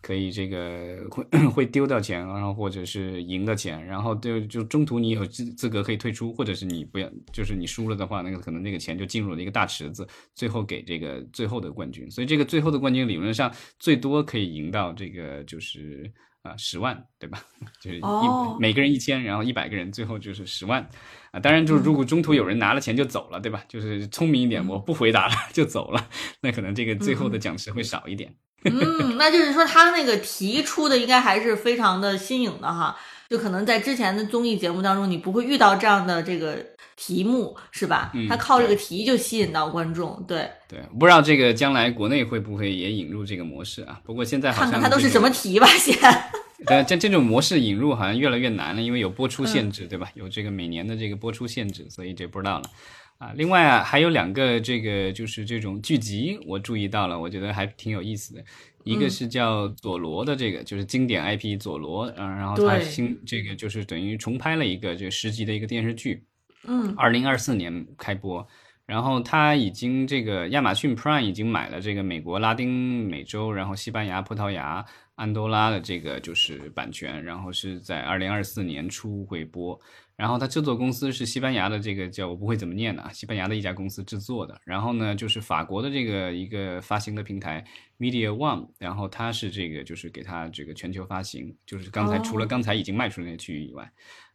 A: 可以这个会 [coughs] 会丢掉钱，然后或者是赢的钱，然后就就中途你有资资格可以退出，或者是你不要，就是你输了的话，那个可能那个钱就进入了一个大池子，最后给这个最后的冠军。所以这个最后的冠军理论上最多可以赢到这个就是啊十万，对吧？[laughs] 就是一、
B: 哦
A: 每个人一千，然后一百个人，最后就是十万。啊，当然，就是如果中途有人拿了钱就走了，对吧？就是聪明一点，我不回答了就走了，那可能这个最后的奖池会少一点。[laughs]
B: 嗯，那就是说他那个题出的应该还是非常的新颖的哈，就可能在之前的综艺节目当中，你不会遇到这样的这个题目，是吧？
A: 嗯
B: 他靠这个题就吸引到观众，对，
A: 对，不知道这个将来国内会不会也引入这个模式啊？不过现在好像
B: 看看他都是什么题吧，先。
A: 对，这这种模式引入好像越来越难了，因为有播出
B: 嗯
A: 限制，对吧？有这个每年的这个播出限制，所以这不知道了。啊，另外啊，还有两个这个就是这种剧集，我注意到了，我觉得还挺有意思的。一个
B: 嗯
A: 是叫佐罗的这个，就是经典 IP 佐罗，嗯、然后他新这个就是等于重拍了一个这个十集的一个电视剧，
B: 嗯
A: 二零二四年开播，然后他已经这个亚马逊 Prime 已经买了这个美国、拉丁美洲，然后西班牙、葡萄牙、安多拉的这个就是版权，然后是在二零二四年初会播。然后他制作公司是西班牙的这个叫我不会怎么念的啊，西班牙的一家公司制作的。然后呢，就是法国的这个一个发行的平台 Media One，然后它是这个就是给它这个全球发行，就是刚才
B: 哦
A: 除了刚才已经卖出的那些区域以外。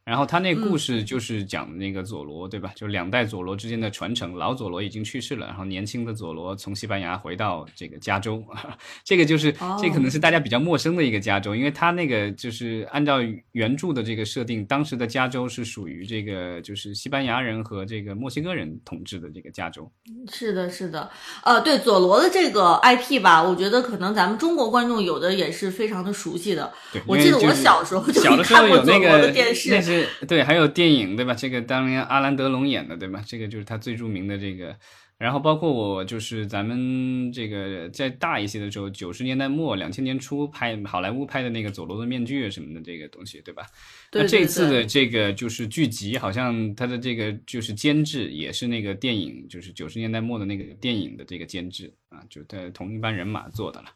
A: 然后他那故
B: 嗯
A: 事就是讲那个佐罗，对吧？就两代佐罗之间的传承。老佐罗已经去世了，然后年轻的佐罗从西班牙回到这个加州，[laughs] 这个就是
B: 哦
A: 这可能是大家比较陌生的一个加州，因为他那个就是按照原著的这个设定，当时的加州是属于这个就是西班牙人和这个墨西哥人统治的这个加州。
B: 是的，是的，呃，对佐罗的这个 IP 吧，我觉得可能咱们中国观众有的也是非常的熟悉的。
A: 对，
B: 我记得我小时候就
A: 小的时候
B: 看过佐罗
A: 有那个
B: 的电视
A: 那是对，还有电影对吧？这个当年阿兰德龙演的对吧？这个就是他最著名的这个。然后包括我就是咱们这个在大一些的时候，九十年代末、两千年初拍好莱坞拍的那个《佐罗的面具》什么的这个东西，对吧？
B: 对
A: 那这次的这个就是剧集，好像他的这个就是监制也是那个电影，就是九十年代末的那个电影的这个监制啊，就他同一班人马做的了。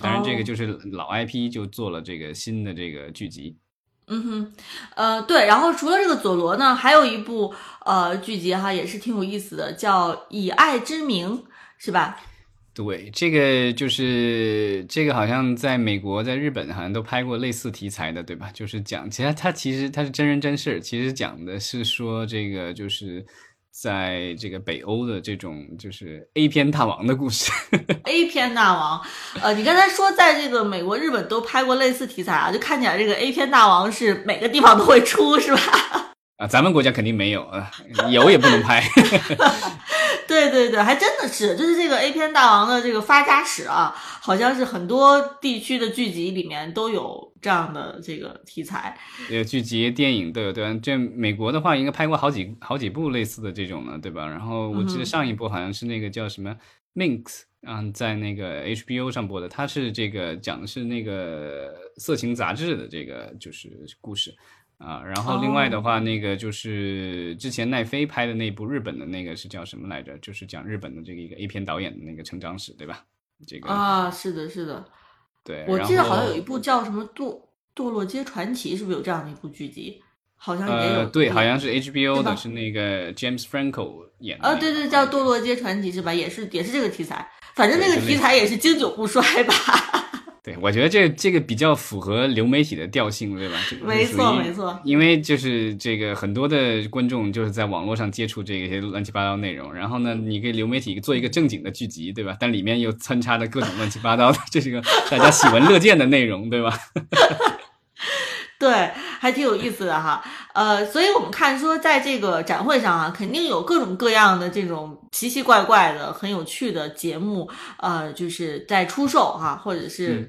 A: 当然，这个
B: 哦
A: 就是老 IP 就做了这个新的这个剧集。
B: 嗯哼，呃，对，然后除了这个佐罗呢，还有一部呃剧集哈，也是挺有意思的，叫《以爱之名》，是吧？
A: 对，这个就是这个，好像在美国、在日本好像都拍过类似题材的，对吧？就是讲，其实它其实它是真人真事，其实讲的是说这个就是在这个北欧的这种就是 A 片大王的故事。
B: A 片大王，呃，你刚才说在这个美国、日本都拍过类似题材啊，就看起来这个 A 片大王是每个地方都会出，是吧？
A: 啊，咱们国家肯定没有啊，有也不能拍。[laughs]
B: 对对对，还真的是，就是这个 A 片大王的这个发家史啊，好像是很多地区的剧集里面都有这样的这个题材。
A: 有剧集、电影都有，对吧？这美国的话，应该拍过好几好几部类似的这种了，对吧？然后我记得上一部好像是那个叫什么 Minx，嗯，在那个 HBO 上播的，它是这个讲的是那个色情杂志的这个就是故事啊。然后另外的话，那个就是之前奈飞拍的那部日本的那个是叫什么来着？就是讲日本的这个一个 A 片导演的那个成长史，对吧？这个
B: 啊，是的，是的，
A: 对，
B: 我记得好像有一部叫什么《堕堕落街传奇》，是不是有这样的一部剧集？好像也有。
A: 呃，对，好像是 HBO 的，是那个 James Franco 演的那
B: 呃，
A: 个。
B: 对对，叫《堕落街传奇》是吧？也是也是这个题材，反正那个题材也是经久不衰吧。
A: 对，我觉得这这个比较符合流媒体的调性，对吧？这个
B: 没错没错
A: 因为就是这个很多的观众就是在网络上接触这些乱七八糟内容，然后呢，你给流媒体做一个正经的剧集，对吧？但里面又穿插着各种乱七八糟的，[laughs] 这是个大家喜闻乐见的内容，对吧？[laughs]
B: 对，还挺有意思的哈。呃，所以我们看说，在这个展会上啊，肯定有各种各样的这种奇奇怪怪的、很有趣的节目，呃，就是在出售哈，或者是
A: 嗯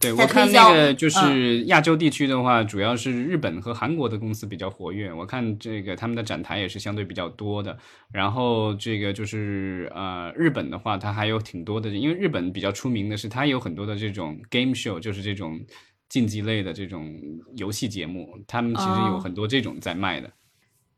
A: 对我看那个就
B: 嗯
A: 是亚洲地区的话，主要是日本和韩国的公司比较活跃。我看这个他们的展台也是相对比较多的。然后这个就是呃，日本的话，它还有挺多的，因为日本比较出名的是它有很多的这种 game show，就是这种竞技类的这种游戏节目，他们其实有
B: 哦
A: 很多这种在卖的。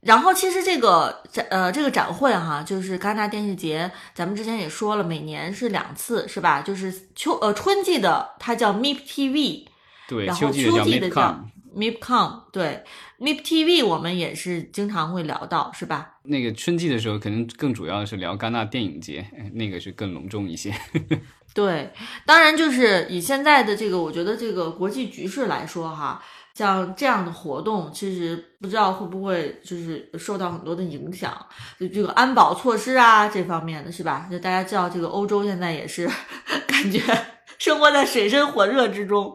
B: 然后其实这个展呃这个展会哈，就是戛纳电视节，咱们之前也说了，每年是两次是吧？就是秋呃春季的它叫 MIP TV，
A: 对，
B: 然后
A: 秋季的叫 MIPCOM
B: 对 MIP TV 我们也是经常会聊到是吧？
A: 那个春季的时候，可能更主要的是聊戛纳电影节，哎那个是更隆重一些。[laughs]
B: 对，当然就是以现在的这个，我觉得这个国际局势来说哈，像这样的活动，其实不知道会不会就是受到很多的影响，就这个安保措施啊这方面的是吧？就大家知道这个欧洲现在也是 [laughs] 感觉生活在水深火热之中。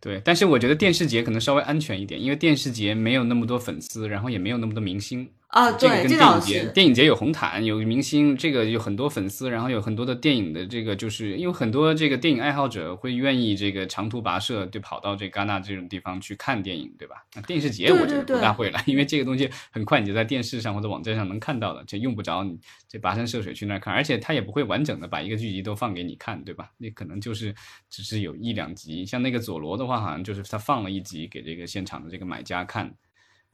A: 对，但是我觉得电视节可能稍微安全一点，因为电视节没有那么多粉丝，然后也没有那么多明星。
B: 啊，
A: 这个
B: 对，
A: 跟电影
B: 这倒是。
A: 节电影节有红毯，有明星，这个有很多粉丝，然后有很多的电影的这个，就是因为很多这个电影爱好者会愿意这个长途跋涉，就跑到这戛纳这种地方去看电影，对吧？那电视节我觉得不大会了，因为这个东西很快你就在电视上或者网站上能看到的，这用不着你这跋山涉水去那儿看，而且他也不会完整的把一个剧集都放给你看，对吧？那可能就是只是有一两集，像那个佐罗的话，好像就是他放了一集给这个现场的这个买家看。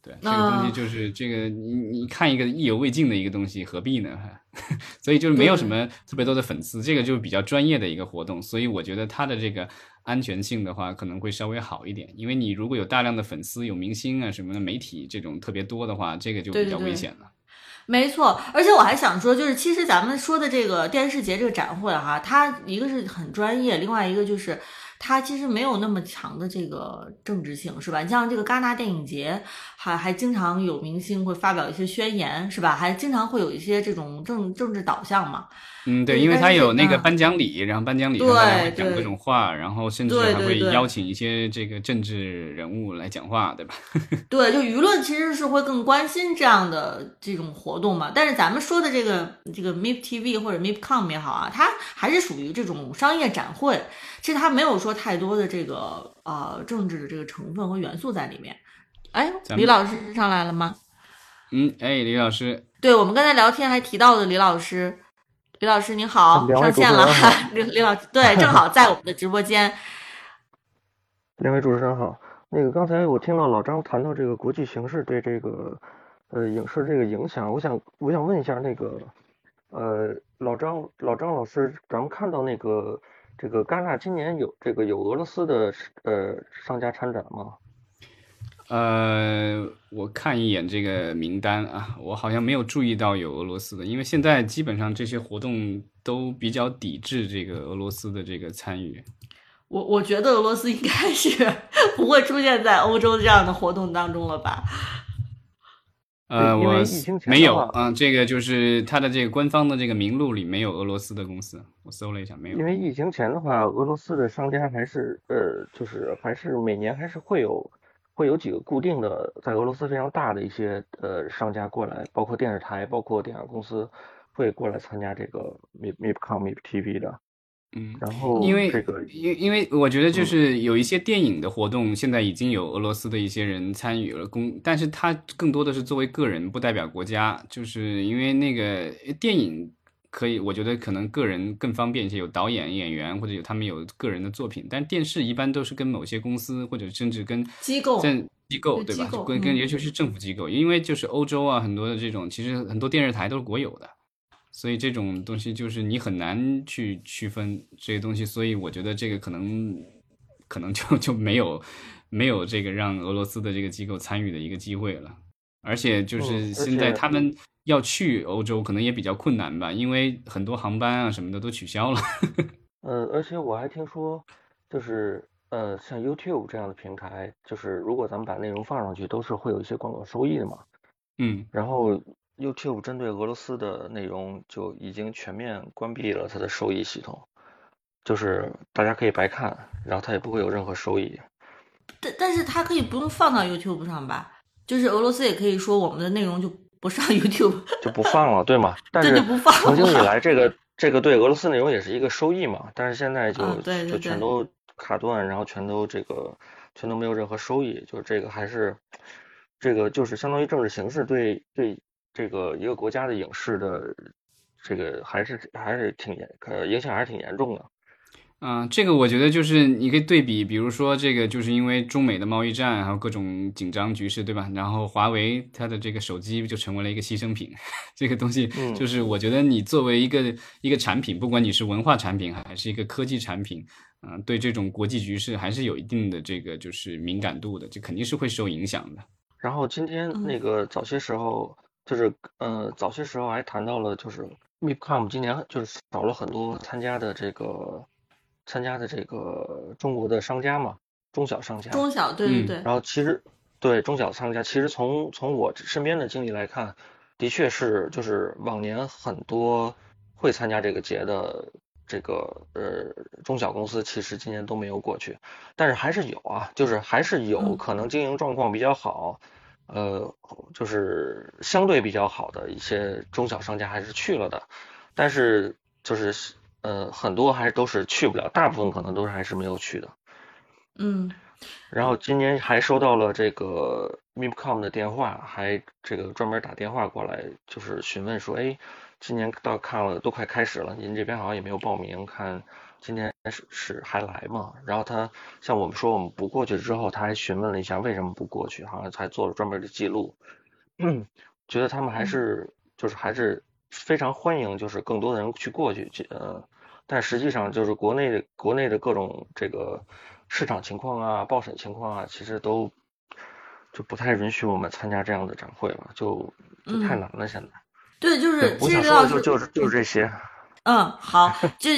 A: 对，这个东西
B: 啊
A: 就是这个，你你看一个意犹未尽的一个东西，何必呢？[laughs] 所以就是没有什么特别多的粉丝，这个就是比较专业的一个活动，所以我觉得它的这个安全性的话，可能会稍微好一点。因为你如果有大量的粉丝、有明星啊什么的媒体这种特别多的话，这个就比较
B: 对对对
A: 危险了。
B: 没错，而且我还想说，就是其实咱们说的这个电视节这个展会哈，它一个是很专业，另外一个就是它其实没有那么强的这个政治性，是吧？你像这个戛纳电影节，还还经常有明星会发表一些宣言，是吧？还经常会有一些这种政政治导向嘛。
A: 嗯，对，因为它有那个颁奖礼，然后颁奖礼上讲各种话，然后甚至还会邀请一些这个政治人物来讲话，对吧？[laughs]
B: 对，就舆论其实是会更关心这样的这种活动嘛。但是咱们说的这个这个 MIP TV 或者 MIPCOM 也好啊，它还是属于这种商业展会，其实它没有说太多的这个呃政治的这个成分和元素在里面。哎，李老师上来了吗？
A: 嗯，哎，李老师，
B: 对我们刚才聊天还提到的李老师，李老师您好，上线了
C: 主持人好，
B: 李 [laughs] 李老师对，正好在我们的直播间。[laughs]
C: 两位主持人好，那个刚才我听到老张谈到这个国际形势对这个呃影视这个影响，我想我想问一下那个呃老张老张老师，咱们看到那个这个戛纳今年有这个有俄罗斯的呃商家参展吗？
A: 呃，我看一眼这个名单啊，我好像没有注意到有俄罗斯的，因为现在基本上这些活动都比较抵制这个俄罗斯的这个参与。
B: 我我觉得俄罗斯应该是 [laughs] 不会出现在欧洲这样的活动当中了吧？
A: 呃，我没有啊，这个就是它的这个官方的这个名录里没有俄罗斯的公司，我搜了一下没有
C: 因。为疫情前的话，俄罗斯的商家还是呃，就是还是每年还是会有会有几个固定的在俄罗斯非常大的一些呃商家过来，包括电视台，包括电影公司会过来参加这个 MIP MIPCOM MIP TV 的。
A: 嗯，
C: 然后
A: 因为
C: 这个
A: 因因为我觉得就是有一些电影的活动，现在已经有俄罗斯的一些人参与了公，但是他更多的是作为个人，不代表国家，就是因为那个电影可以，我觉得可能个人更方便一些，有导演、演员或者有他们有个人的作品，但电视一般都是跟某些公司或者甚至跟
B: 机构
A: 政机构对吧？跟跟
B: 嗯
A: 尤其是政府机构，因为就是欧洲啊很多的这种，其实很多电视台都是国有的。所以这种东西就是你很难去区分这些东西，所以我觉得这个可能可能就 [laughs] 就没有没有这个让俄罗斯的这个机构参与的一个机会了。而且就是现在他们要去欧洲可能也比较困难吧，因为很多航班啊什么的都取消了。
C: 呃，[laughs] 而且我还听说，就是呃，像 YouTube 这样的平台，就是如果咱们把内容放上去，都是会有一些广告收益的嘛。
A: 嗯，
C: 然后 YouTube 针对俄罗斯的内容就已经全面关闭了它的收益系统，就是大家可以白看，然后它也不会有任何收益。
B: 但但是它可以不用放到 YouTube 上吧？就是俄罗斯也可以说我们的内容就不上 YouTube，[laughs]
C: 就不放了，对吗？但 [laughs] 是
B: 这就不放
C: 曾经以来，这个这个对俄罗斯内容也是一个收益嘛，但是现在就就全都卡断，然后全都这个全都没有任何收益，就是这个还是这个就是相当于政治形势对对这个一个国家的影视的这个还是还是挺严呃影响还是挺严重的。
A: 嗯、这个我觉得就是你可以对比，比如说这个就是因为中美的贸易战，还有各种紧张局势，对吧？然后华为它的这个手机就成为了一个牺牲品，[laughs] 这个东西
C: 嗯
A: 就是我觉得你作为一个一个产品，不管你是文化产品还是一个科技产品，嗯、对这种国际局势还是有一定的这个就是敏感度的，这肯定是会受影响的。
C: 然后今天
B: 嗯
C: 那个早些时候就是呃早些时候还谈到了就是 MIPCOM 今年就是少了很多参加的这个参加的这个中国的商家嘛，中小商家。
B: 中小，对对
A: 嗯。
B: 对，
C: 然后其实对中小商家，其实从从我身边的经历来看，的确是就是往年很多会参加这个节的这个呃中小公司其实今年都没有过去，但是还是有啊，就是还是有可能经营状况比较好，呃，就是相对比较好的一些中小商家还是去了的，但是就是呃很多还是都是去不了，大部分可能都是还是没有去的。
B: 嗯，
C: 然后今年还收到了这个 MIPCOM 的电话，还这个专门打电话过来，就是询问说，哎。今年到看了都快开始了，您这边好像也没有报名，看今天是是还来吗？然后他像我们说我们不过去之后，他还询问了一下为什么不过去，好像还做了专门的记录，觉得他们还是就是还是非常欢迎，就是更多的人去过去，呃，但实际上就是国内的国内的各种这个市场情况啊、报审情况啊，其实都就不太允许我们参加这样的展会了，就就太难了现在。
B: 对，就是其实
C: 老师就是就是这些。
B: 嗯，好，[laughs] 就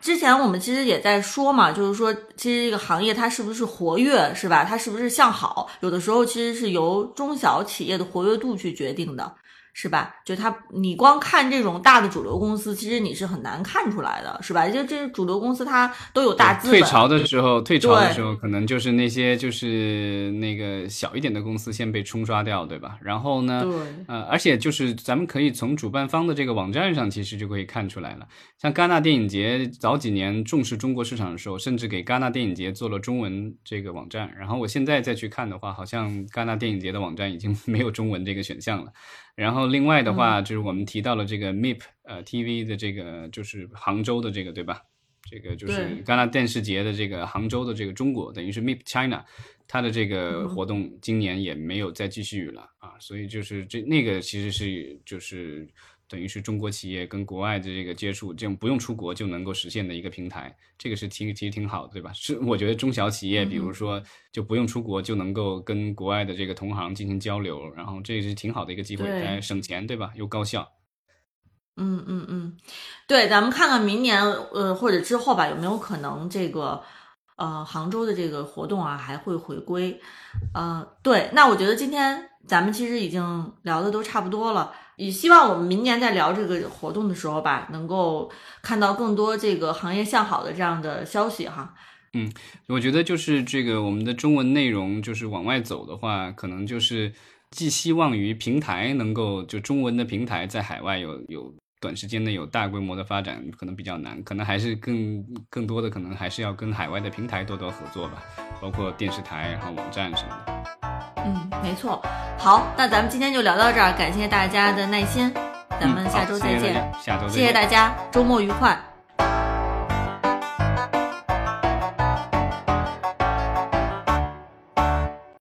B: 之前我们其实也在说嘛，就是说其实这个行业它是不是活跃，是吧？它是不是向好？有的时候其实是由中小企业的活跃度去决定的。是吧？就它，你光看这种大的主流公司，其实你是很难看出来的，是吧？就这主流公司，它都有大资
A: 本。退潮的时候，退潮的时候，可能就是那些就是那个小一点的公司先被冲刷掉，对吧？然后呢，呃，而且就是咱们可以从主办方的这个网站上，其实就可以看出来了。像戛纳电影节早几年重视中国市场的时候，甚至给戛纳电影节做了中文这个网站。然后我现在再去看的话，好像戛纳电影节的网站已经 [laughs] 没有中文这个选项了。然后另外的话，就是我们提到了这个 MIP 呃 TV 的这个，就是杭州的这个，对吧？这个就是戛纳电视节的这个杭州的这个中国，等于是 MIP China，它的这个活动今年也没有再继续了啊，所以就是这那个其实是就是。等于是中国企业跟国外的这个接触，这种不用出国就能够实现的一个平台，这个是挺其实挺好的，对吧？是我觉得中小企业，比如说就不用出国就能够跟国外的这个同行进行交流，然后这也是挺好的一个机会，哎，省钱，对吧？又高效。
B: 嗯嗯嗯，对，咱们看看明年呃或者之后吧，有没有可能这个呃杭州的这个活动啊还会回归？呃，对，那我觉得今天咱们其实已经聊的都差不多了。也希望我们明年在聊这个活动的时候吧，能够看到更多这个行业向好的这样的消息哈。
A: 嗯，我觉得就是这个我们的中文内容就是往外走的话，可能就是寄希望于平台能够就中文的平台在海外有有短时间内有大规模的发展，可能比较难，可能还是更更多的可能还是要跟海外的平台多多合作吧，包括电视台然后网站什么的。
B: 嗯，没错。好，那咱们今天就聊到这儿，感谢大家的耐心，咱们下周再见。
A: 下周
B: 谢谢大家，周末愉快。